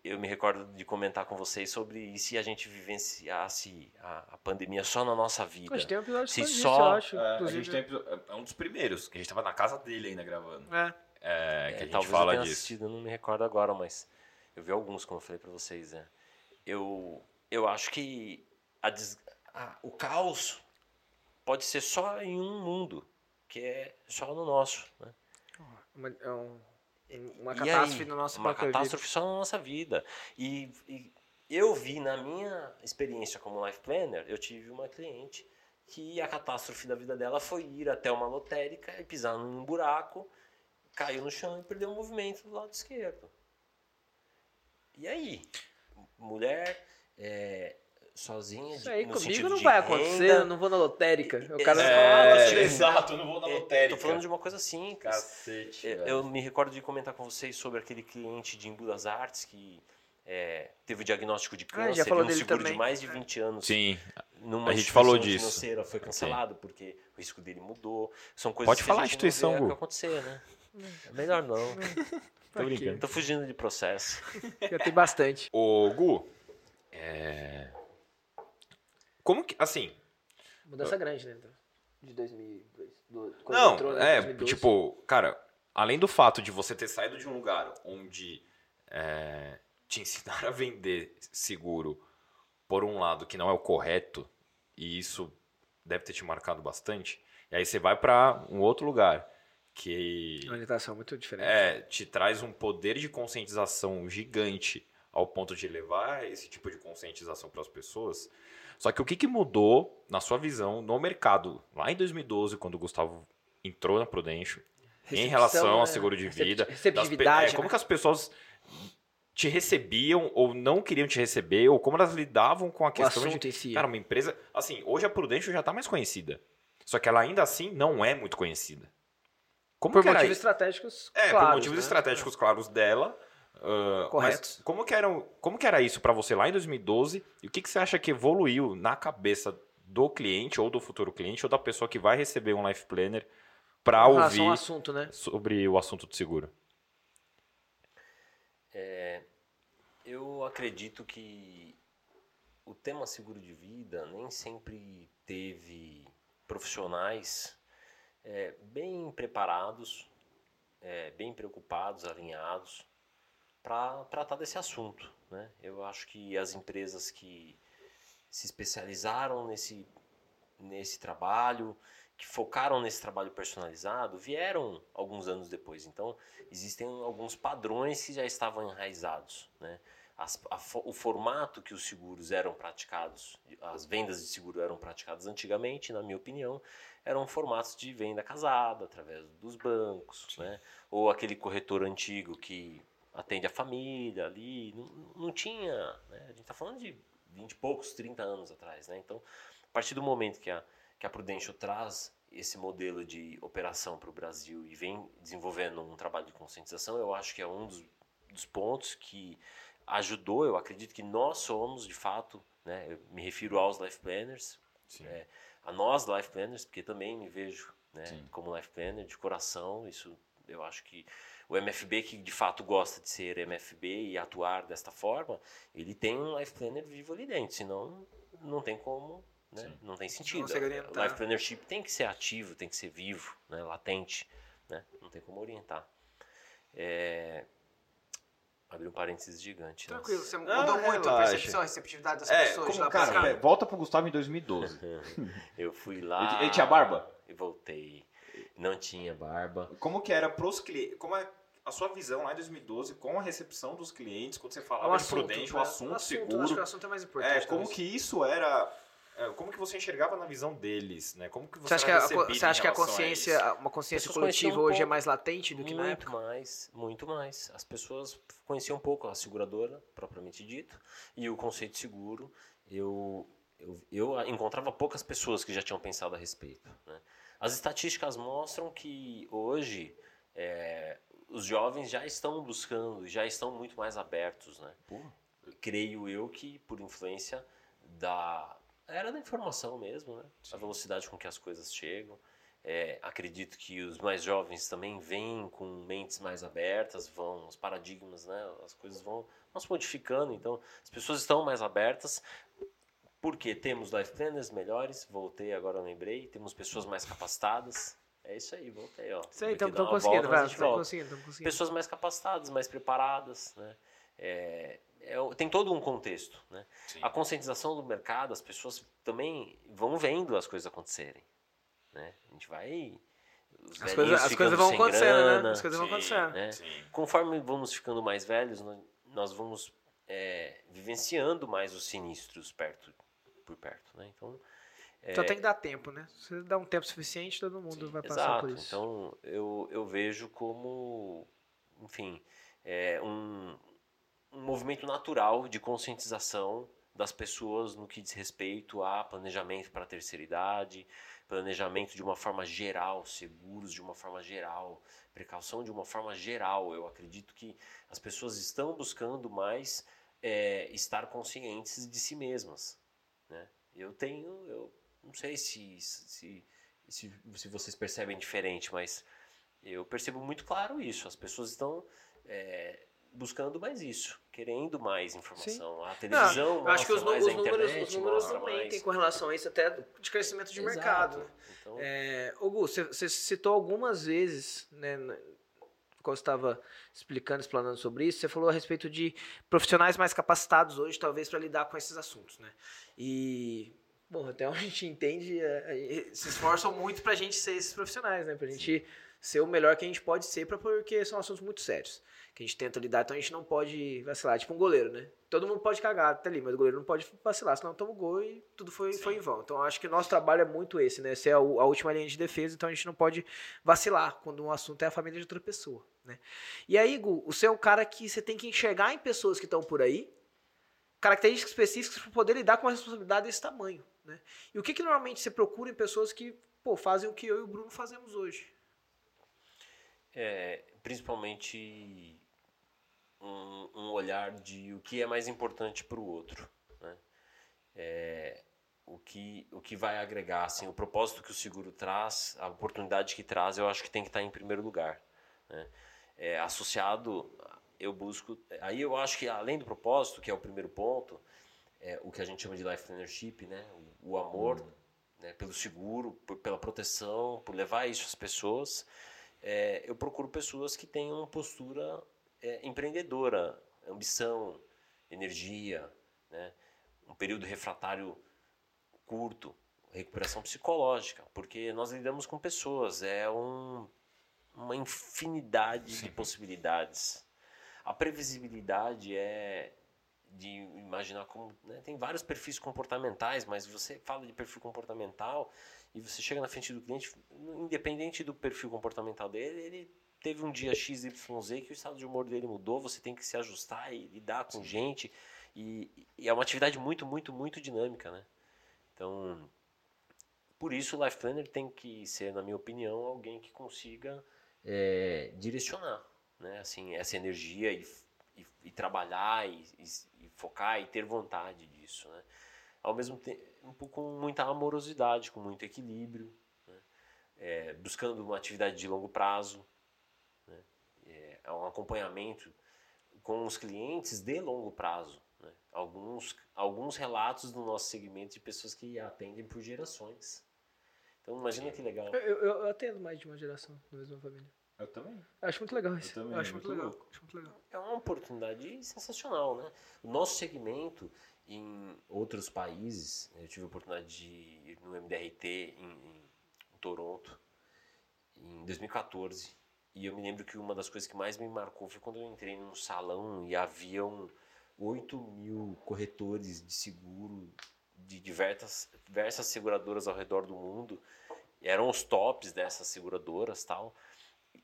Eu me recordo de comentar com vocês sobre e se a gente vivenciasse a, a pandemia só na nossa vida. A gente tem um episódio Se só disso, eu acho. É, a gente tem é um dos primeiros, que a gente tava na casa dele ainda gravando. É. É, que É, a gente talvez fala eu tenha disso. assistido, eu não me recordo agora, mas eu vi alguns, como eu falei pra vocês. Né? Eu, eu acho que a des- a- o caos pode ser só em um mundo, que é só no nosso. Né? Uma, é um- uma catástrofe aí? na nossa Uma própria vida. catástrofe só na nossa vida. E, e eu vi na minha experiência como life planner, eu tive uma cliente que a catástrofe da vida dela foi ir até uma lotérica e pisar num buraco, caiu no chão e perdeu o movimento do lado esquerdo. E aí? Mulher, é, sozinha. Isso aí no comigo não de vai renda. acontecer, eu não vou na lotérica. O cara É, fala, tipo, exato, eu não vou na É, lotérica. Tô falando de uma coisa simples. Cacete, É, velho. Eu me recordo de comentar com vocês sobre aquele cliente de Embu das Artes que é, teve o diagnóstico de Ah, câncer já falou e um seguro também. de mais de 20 anos. Sim, Numa a gente falou disso. financeira foi cancelado porque o risco dele mudou. São coisas Pode que falar a instituição, não vê Gu. acontecer, né? É melhor não. tô brincando. Tô fugindo de processo. já tem bastante. Ô, Gu, é... Como que, assim, Mudança grande, né? De 2002. Do, quando Não, entrou, né, é, 2012. tipo, cara, além do fato de você ter saído de um lugar onde é, te ensinaram a vender seguro por um lado que não é o correto, e isso deve ter te marcado bastante, e aí você vai pra um outro lugar que Uma orientação muito diferente. é, te traz um poder de conscientização gigante ao ponto de levar esse tipo de conscientização para as pessoas. Só que o que, que mudou na sua visão no mercado lá em 2012, quando o Gustavo entrou na Prudential, em Recepção, relação ao né? seguro de vida, das pe- Receptividade. é, como né? que as pessoas te recebiam ou não queriam te receber, ou como elas lidavam com a questão de em si. Cara, uma empresa. Assim, hoje a Prudential já tá mais conhecida. Só que ela ainda assim não é muito conhecida. Como por motivos estratégicos É, claros, por motivos né? estratégicos claros dela. ah, Corretos. Mas como que, era, como que era isso pra você lá em 2012? E o que, que você acha que evoluiu na cabeça do cliente, ou do futuro cliente, ou da pessoa que vai receber um life planner Com relação ao ouvir assunto, né? sobre o assunto do seguro? Eu acredito que o tema seguro de vida nem sempre teve profissionais é, bem preparados, é, bem preocupados, alinhados para tratar desse assunto. Né? Eu acho que as empresas que se especializaram nesse, nesse trabalho, que focaram nesse trabalho personalizado, vieram alguns anos depois. Então, existem alguns padrões que já estavam enraizados. Né? As- a o formato que os seguros eram praticados, as vendas de seguro eram praticadas antigamente, na minha opinião, eram formatos de venda casada, através dos bancos, né? ou aquele corretor antigo que atende a família ali, não, não tinha, né? a gente está falando de 20 e poucos, 30 anos atrás, né? então a partir do momento que a, que a Prudential traz esse modelo de operação para o Brasil e vem desenvolvendo um trabalho de conscientização, eu acho que é um dos, dos pontos que ajudou, eu acredito que nós somos, de fato, né, eu me refiro aos life planners, Sim. é, a nós life planners, porque também me vejo né, como life planner de coração, isso eu acho que o MFB que de fato gosta de ser MFB e atuar desta forma, ele tem um life planner vivo ali dentro, senão não tem como, né, não tem sentido. consegue O orientar. life plannership tem que ser ativo, tem que ser vivo, né, latente, né, não tem como orientar. É... Abri um parênteses gigante. nossa. Tranquilo, você mudou muito a percepção, a receptividade das É, pessoas como, lá pra cara, cá. volta pro Gustavo em 2012. Eu fui lá. Ele, ele tinha barba? E voltei. Não tinha barba. Como que era pros clientes? Como é a sua visão lá em 2012 com a recepção dos clientes, quando você O falava de assunto, prudente, né? o assunto, Acho que seguro. o assunto é mais importante. É, como talvez. que isso era. É, Como que você enxergava na visão deles, né? Como que você, Você acha que, a, você acha que a consciência, isso? uma consciência coletiva um hoje é pouco. mais latente do que na muito época? mais, muito mais. As pessoas conheciam um pouco a seguradora, propriamente dito, e o conceito de seguro. Eu, eu, eu encontrava poucas pessoas que já tinham pensado a respeito. né? As estatísticas mostram que hoje é, os jovens já estão buscando, já estão muito mais abertos. Né? Creio eu que por influência da era da informação mesmo, né? a velocidade com que as coisas chegam. É, acredito que os mais jovens também vêm com mentes mais abertas, vão os paradigmas, né? As coisas vão, vão se modificando, então as pessoas estão mais abertas. Porque temos life planners melhores, voltei agora lembrei, temos pessoas mais capacitadas. É isso aí, voltei, ó. Isso aí, estamos conseguindo, volta, vai, conseguindo, conseguindo. pessoas mais capacitadas, mais preparadas, né? É, é tem todo um contexto, né? Sim. A conscientização do mercado, as pessoas também vão vendo as coisas acontecerem, né? A gente vai os As coisas, as ficando coisas vão acontecendo, grana, né? As coisas vão Sim, acontecendo. né? Sim. Conforme vamos ficando mais velhos, nó- nós vamos é, vivenciando mais os sinistros perto por perto, né? Então Então tem que dar tempo, né? Se dá um tempo suficiente, todo mundo vai passar Exato. por isso. Então eu, eu vejo como, enfim, é um, um movimento natural de conscientização das pessoas no que diz respeito a planejamento para a terceira idade, planejamento de uma forma geral, seguros de uma forma geral, precaução de uma forma geral. Eu acredito que as pessoas estão buscando mais é, estar conscientes de si mesmas. Né? Eu tenho, eu não sei se, se, se, se vocês percebem diferente, mas eu percebo muito claro isso. As pessoas estão é, buscando mais isso, querendo mais informação. A televisão Não, acho que os, mais, os números, internet os números têm com relação a isso, até de crescimento de Exato. mercado. né? Então, É, você, citou algumas vezes, né, na- quando você estava explicando, explanando sobre isso, você falou a respeito de profissionais mais capacitados hoje, talvez, para lidar com esses assuntos, né? E, bom, até onde a gente entende, é, é, se esforçam muito para a gente ser esses profissionais, né? Para a gente ser o melhor que a gente pode ser, pra, porque são assuntos muito sérios. Que a gente tenta lidar, então a gente não pode vacilar. Tipo um goleiro, né? Todo mundo pode cagar até ali, mas o goleiro não pode vacilar, senão toma o gol e tudo foi, foi em vão. Então acho que o nosso trabalho é muito esse, né? Ser a, u- a última linha de defesa, então a gente não pode vacilar quando um assunto é a família de outra pessoa, né? E aí, Gu, você é o cara que você tem que enxergar em pessoas que estão por aí, características específicas para poder lidar com uma responsabilidade desse tamanho, né? E o que, que normalmente você procura em pessoas que, pô, fazem o que eu e o Bruno fazemos hoje? é, principalmente um, um olhar de o que é mais importante para o outro. Né? É, o, que, o que vai agregar, assim, o propósito que o seguro traz, a oportunidade que traz, eu acho que tem que estar em primeiro lugar. Né? É, associado, eu busco. Aí eu acho que além do propósito, que é o primeiro ponto, é, o que a gente chama de life partnership, né? o, o amor né, pelo seguro, por- pela proteção, por levar isso às pessoas é, eu procuro pessoas que tenham uma postura é, empreendedora, ambição, energia, né? um período refratário curto, recuperação psicológica, porque nós lidamos com pessoas, é um, uma infinidade de possibilidades. A previsibilidade é de imaginar como né, tem vários perfis comportamentais, mas você fala de perfil comportamental e você chega na frente do cliente, independente do perfil comportamental dele, ele teve um dia XYZ que o estado de humor dele mudou, você tem que se ajustar e lidar com gente. E, e é uma atividade muito, muito, muito dinâmica, né? Então, por isso o Life Planner tem que ser, na minha opinião, alguém que consiga é, direcionar, né? Assim, essa energia e, e, e trabalhar e, focar e ter vontade disso, né? Ao mesmo tempo, com muita amorosidade, com muito equilíbrio, né? É, buscando uma atividade de longo prazo, né? é, é um acompanhamento com os clientes de longo prazo. Né? Alguns, alguns relatos do nosso segmento de pessoas que atendem por gerações. Então, imagina que legal. Eu, eu, eu atendo mais de uma geração na mesma família. Eu também. Eu acho muito legal isso. Eu, também, acho muito, muito legal. Acho muito legal. É uma oportunidade sensacional, né? O nosso segmento em outros países, eu tive a oportunidade de ir no MDRT em, em- Toronto em 2014 e eu me lembro que uma das coisas que mais me marcou foi quando eu entrei num salão e haviam 8 mil corretores de seguro de diversas, diversas seguradoras ao redor do mundo. Eram os tops dessas seguradoras tal.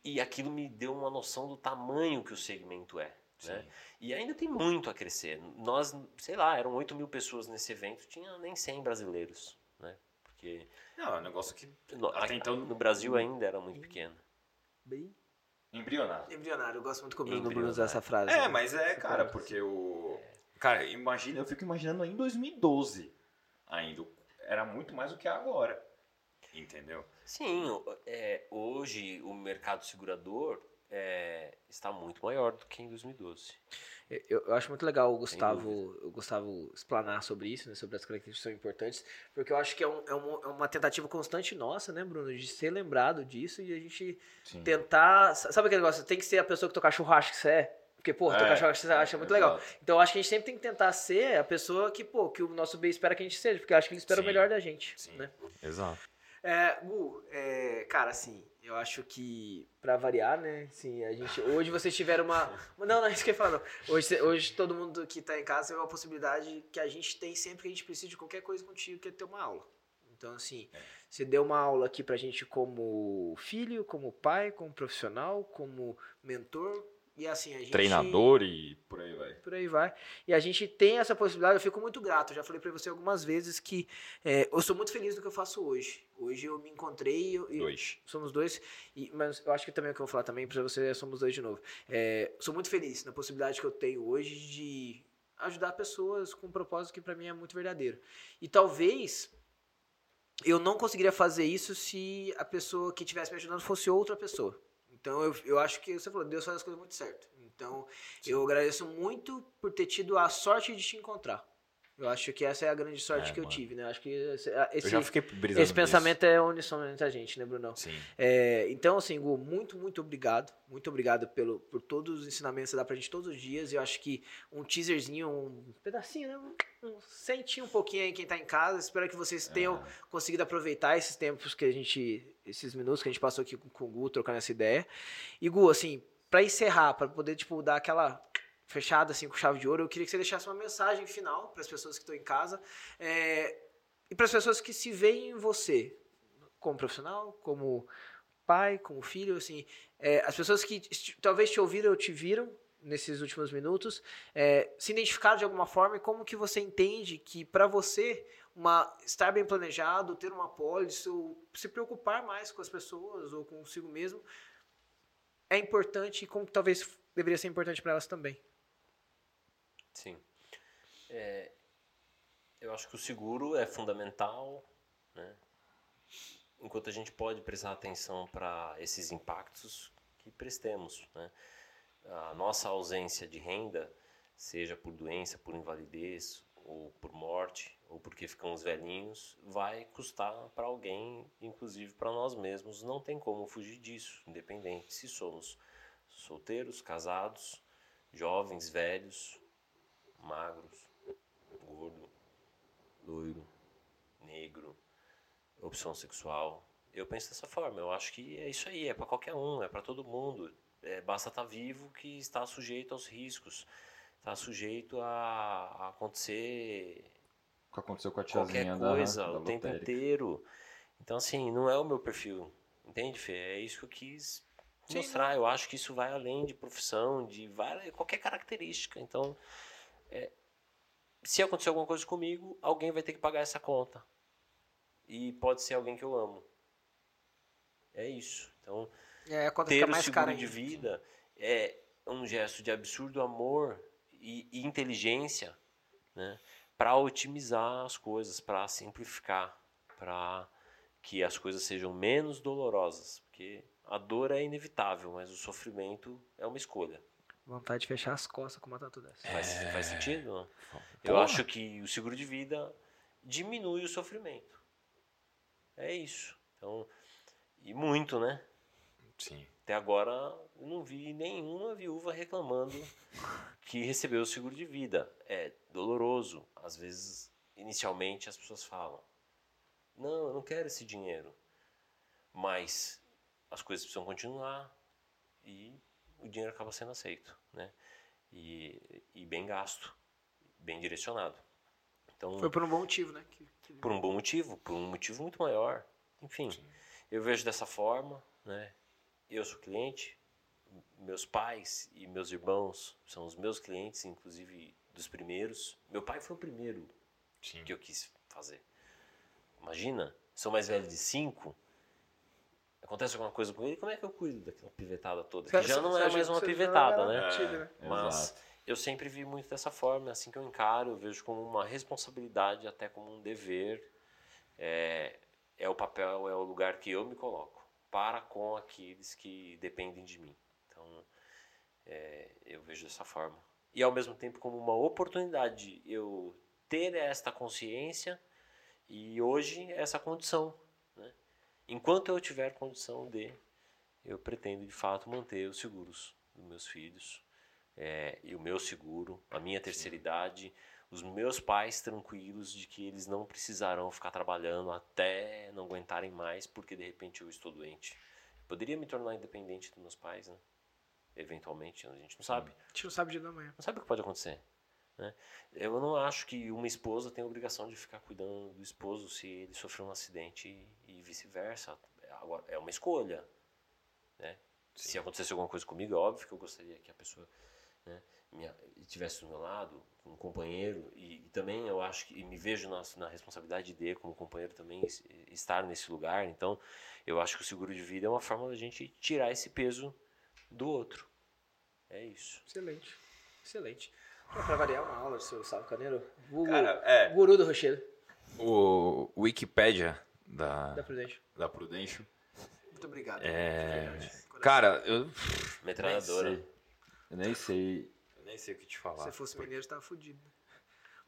E aquilo me deu uma noção do tamanho que o segmento é. Né? E ainda tem muito a crescer. Nós, sei lá, eram 8 mil pessoas nesse evento, tinha nem 100 brasileiros. Né? Porque Não, é um negócio que no, Até a- então- no Brasil ainda era muito pequeno. Bem embrionar. embrionário. Eu gosto muito como o Bruno Embrionário. usa essa frase. É, né? mas é, cara, porque o. Cara, imagina, eu fico imaginando em 2012 ainda. Era muito mais do que é agora. Entendeu? Sim, é, hoje o mercado segurador é, está muito maior do que em 2012. Eu, eu acho muito legal o Gustavo, o Gustavo explanar sobre isso, né, sobre as características que são importantes, porque eu acho que é, um- é uma, é uma tentativa constante nossa, né, Bruno, de ser lembrado disso e a gente Sim. tentar. Sabe aquele negócio? Tem que ser a pessoa que teu cachorro acha que você é. Porque, pô, teu É, cachorro acha que você acha muito legal. exato. Então eu acho que a gente sempre tem que tentar ser a pessoa que, pô, que o nosso bem espera que a gente seja, porque eu acho que ele espera o Sim. melhor da gente. Sim. Né? Exato. É, Gu, é, cara, assim, eu acho que, pra variar, né, assim, a gente, hoje vocês tiveram uma, não, não, é isso que eu ia falar, não. Hoje, hoje todo mundo que tá em casa tem uma possibilidade que a gente tem sempre que a gente precisa de qualquer coisa contigo, que é ter uma aula. Então, assim, você deu uma aula aqui pra gente como filho, como pai, como profissional, como mentor, E assim, a gente. Treinador e por aí vai. Por aí vai. E a gente tem essa possibilidade, eu fico muito grato. Eu já falei pra você algumas vezes que é, eu sou muito feliz do que eu faço hoje. Hoje eu me encontrei. Eu, e- Dois. somos dois, e- mas eu acho que também é o que eu vou falar também pra você, é somos dois de novo. É, sou muito feliz na possibilidade que eu tenho hoje de ajudar pessoas com um propósito que pra mim é muito verdadeiro. E talvez eu não conseguiria fazer isso se a pessoa que estivesse me ajudando fosse outra pessoa. Então eu, eu acho que você falou, Deus faz as coisas muito certo. Então eu agradeço muito por ter tido a sorte de te encontrar. Eu acho que essa é a grande sorte É, que eu mano. tive, né? Eu acho que esse, esse, eu pensamento é unissono entre a gente, né, Brunão? nisso. Sim. É, então, assim, Gu, muito, muito obrigado. Muito obrigado pelo, por todos os ensinamentos que você dá pra gente todos os dias. Eu acho que um teaserzinho, um pedacinho, né? Um, sentinho um pouquinho aí quem tá em casa. Espero que vocês tenham conseguido aproveitar esses tempos que a gente. Esses minutos que a gente passou aqui com, o Gu, trocando essa ideia. E, Gu, assim, pra encerrar, pra poder, tipo, dar aquela fechada assim com chave de ouro, eu queria que você deixasse uma mensagem final para as pessoas que estão em casa é, e para as pessoas que se veem em você como profissional, como pai, como filho, assim, é, as pessoas que talvez te ouviram ou te viram nesses últimos minutos, é, se identificaram de alguma forma e como que você entende que para você uma, estar bem planejado, ter uma pólice ou se preocupar mais com as pessoas ou consigo mesmo é importante e como talvez deveria ser importante para elas também. Sim. É, eu acho que o seguro é fundamental, né? Enquanto a gente pode prestar atenção para esses impactos que prestemos, né? A nossa ausência de renda, seja por doença, por invalidez, ou por morte, ou porque ficamos velhinhos, vai custar para alguém, inclusive para nós mesmos. Não tem como fugir disso, independente se somos solteiros, casados, jovens, velhos, magros, gordo, loiro, negro, opção sexual. Eu penso dessa forma. Eu acho que é isso aí. É para qualquer um. É para todo mundo. É, basta estar vivo que está sujeito aos riscos. Está sujeito a, a acontecer O que aconteceu com a qualquer tiazinha da, coisa da o tempo inteiro. Então, assim, não é o meu perfil. Entende, Fê? É isso que eu quis Sim, mostrar. Eu acho que isso vai além de profissão, de várias, qualquer característica. Então, é, se acontecer alguma coisa comigo, alguém vai ter que pagar essa conta. E pode ser alguém que eu amo. É isso. Então, É, quando ter fica o seguro de vida é um gesto de absurdo amor e, e inteligência né, para otimizar as coisas, para simplificar, para que as coisas sejam menos dolorosas. Porque a dor é inevitável, mas o sofrimento é uma escolha. Vontade de fechar as costas com uma tatu dessa. Faz, É. faz sentido? não? Eu Porra. acho que o seguro de vida diminui o sofrimento. É isso. Então, e muito, né? Sim. Até agora eu não vi nenhuma viúva reclamando que recebeu o seguro de vida. É doloroso. Às vezes, inicialmente, as pessoas falam: Não, eu não quero esse dinheiro. Mas as coisas precisam continuar e o dinheiro acaba sendo aceito. Né? E, e bem gasto, bem direcionado. Então, Foi por um bom motivo, né? Que- que- por um bom motivo, por um motivo muito maior. Enfim, eu vejo dessa forma, né? Eu sou cliente, meus pais e meus irmãos são os meus clientes, inclusive dos primeiros. Meu pai foi o primeiro Sim. que eu quis fazer. Imagina, sou mais velho de cinco, acontece alguma coisa com ele, como é que eu cuido daquela pivetada toda? Que já não é mais uma pivetada, né? É, Mas exato. eu sempre vi muito dessa forma, é assim que eu encaro, eu vejo como uma responsabilidade, até como um dever. É, é o papel, é o lugar que eu me coloco para com aqueles que dependem de mim. Então, é, eu vejo dessa forma. E ao mesmo tempo como uma oportunidade de eu ter esta consciência e hoje essa condição. Né? Enquanto eu tiver condição de, eu pretendo de fato manter os seguros dos meus filhos, é, e o meu seguro, a minha terceira idade, os meus pais tranquilos de que eles não precisarão ficar trabalhando até não aguentarem mais porque de repente eu estou doente. Poderia me tornar independente dos meus pais, né? Eventualmente, a gente não sabe. A gente não sabe o dia da manhã. Não sabe o que pode acontecer. Né? Eu não acho que uma esposa tem a obrigação de ficar cuidando do esposo se ele sofreu um acidente e, e vice-versa. Agora, é uma escolha. Né? Se acontecesse alguma coisa comigo, é óbvio que eu gostaria que a pessoa né, me, tivesse do meu lado, um companheiro, e, e também eu acho que e me vejo na, na responsabilidade de, como companheiro, também es- estar nesse lugar. Então, eu acho que o seguro de vida é uma forma da gente tirar esse peso do outro. É isso. Excelente. Excelente. Pra, pra variar uma aula do seu Gustavo Caneiro. O, Cara, é. guru do rochedo. O Wikipedia da, Da Prudente. da Prudential. Muito obrigado. É. Cara, eu. Metralhadora. Eu nem sei. Nem sei o que te falar. Se você fosse mineiro, você tava fudido. né?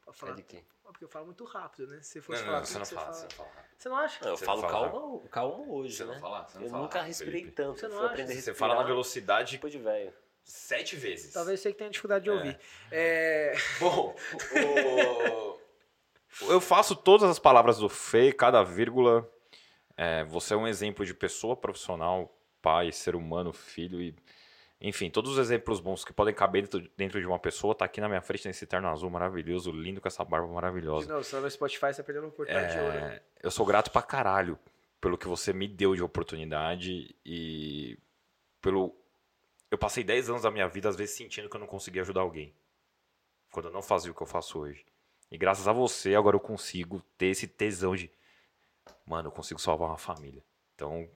Pode É falar. de quê? Porque eu falo muito rápido, né? Se você Não, fosse não, falar não, você não que fala, você não fala. Você não acha? Não, eu Você falo não fala. calma, calma hoje, Você não né? fala? Você não eu fala, nunca respirei Felipe. tanto. Você não acha? aprender a Você fala na velocidade tipo de velho. sete vezes. Talvez você que tenha dificuldade de ouvir. É... Bom, o- eu faço todas as palavras do Fê, cada vírgula. É, você é um exemplo de pessoa profissional, pai, ser humano, filho e. Enfim, todos os exemplos bons que podem caber dentro, dentro de uma pessoa tá aqui na minha frente nesse terno azul maravilhoso, lindo com essa barba maravilhosa. novo, só no Spotify você tá perdendo uma oportunidade de ouro. É, eu sou grato pra caralho pelo que você me deu de oportunidade e pelo. Eu passei 10 anos da minha vida, às vezes, sentindo que eu não conseguia ajudar alguém. Quando eu não fazia o que eu faço hoje. E graças a você, agora eu consigo ter esse tesão de. Mano, eu consigo salvar uma família. Então.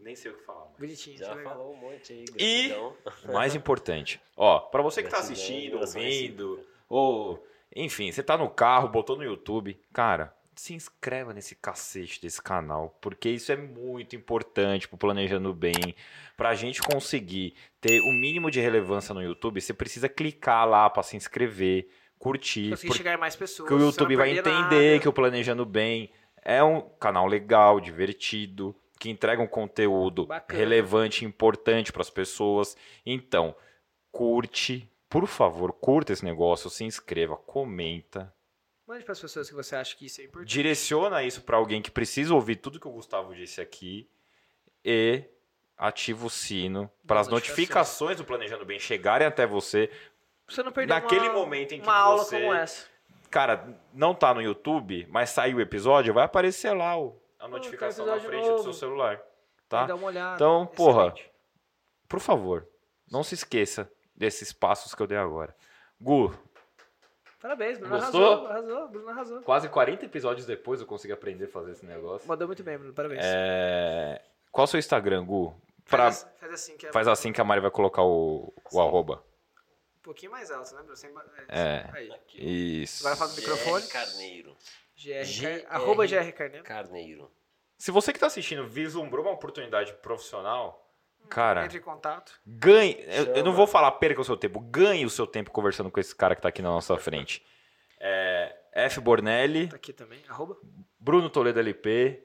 Nem sei o que falar mais. Bonitinho, Já é legal. falou um monte aí, E- gratidão. O mais importante. Ó, pra você que tá Gratidão, assistindo, ouvindo, ou. Enfim, você tá no carro, botou no YouTube. Cara, se inscreva nesse cacete desse canal, porque isso é muito importante pro Planejando Bem. Pra gente conseguir ter o mínimo de relevância no YouTube, você precisa clicar lá pra se inscrever, curtir. Conseguir chegar mais pessoas. que o YouTube vai entender nada. que o Planejando Bem é um canal legal, divertido, que entrega um conteúdo Bacana. relevante, importante para as pessoas. Então, curte, por favor, curta esse negócio, se inscreva, comenta, Mande para as pessoas que você acha que isso é importante. direciona isso para alguém que precisa ouvir tudo que o Gustavo disse aqui e ativa o sino para as notificações. do Planejando Bem chegarem até você. Você não perder Naquele uma, momento em que uma aula você- como essa. Cara, não tá no YouTube, mas saiu o episódio, vai aparecer lá o- a notificação na frente do seu celular, Vai tá? dar uma olhada. Então, porra, Excelente. por favor, não se esqueça desses passos que eu dei agora. Gu, Parabéns, Bruno Gostou? arrasou. Arrasou, Bruno arrasou. quase 40 episódios depois eu consegui aprender a fazer esse negócio. Mandou muito bem, Bruno. Parabéns. É... Qual é o seu Instagram, Gu? Pra- Faz, assim- faz assim que é Faz assim que a Mari vai colocar o, o arroba. um pouquinho mais alto, né, Bruno? Sem ba- É. Aí. Isso. Agora fala do microfone. Carneiro. GR, GR. arroba GR Carneiro. Carneiro. Se você que tá assistindo vislumbrou uma oportunidade profissional, cara, Entre em contato. Ganhe. Eu, eu não vou falar perca o seu tempo. Ganhe o seu tempo conversando com esse cara que tá aqui na nossa frente. É, F. Bornelli, Tá aqui também. Arroba. Bruno Toledo LP,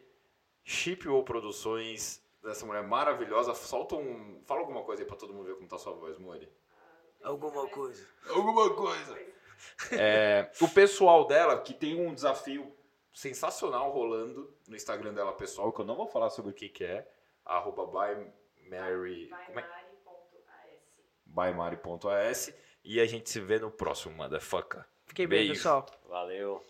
Chip ou Produções, dessa mulher maravilhosa. Solta um. Fala alguma coisa aí pra todo mundo ver como tá sua voz, Mori. Alguma coisa. Alguma coisa. É, o pessoal dela, que tem um desafio sensacional rolando no Instagram dela pessoal, que eu não vou falar sobre o que, que é. Arroba by Mary. Como é? Bymari.as e a gente se vê no próximo, motherfucker. Fiquem bem, Beijo. pessoal. Valeu.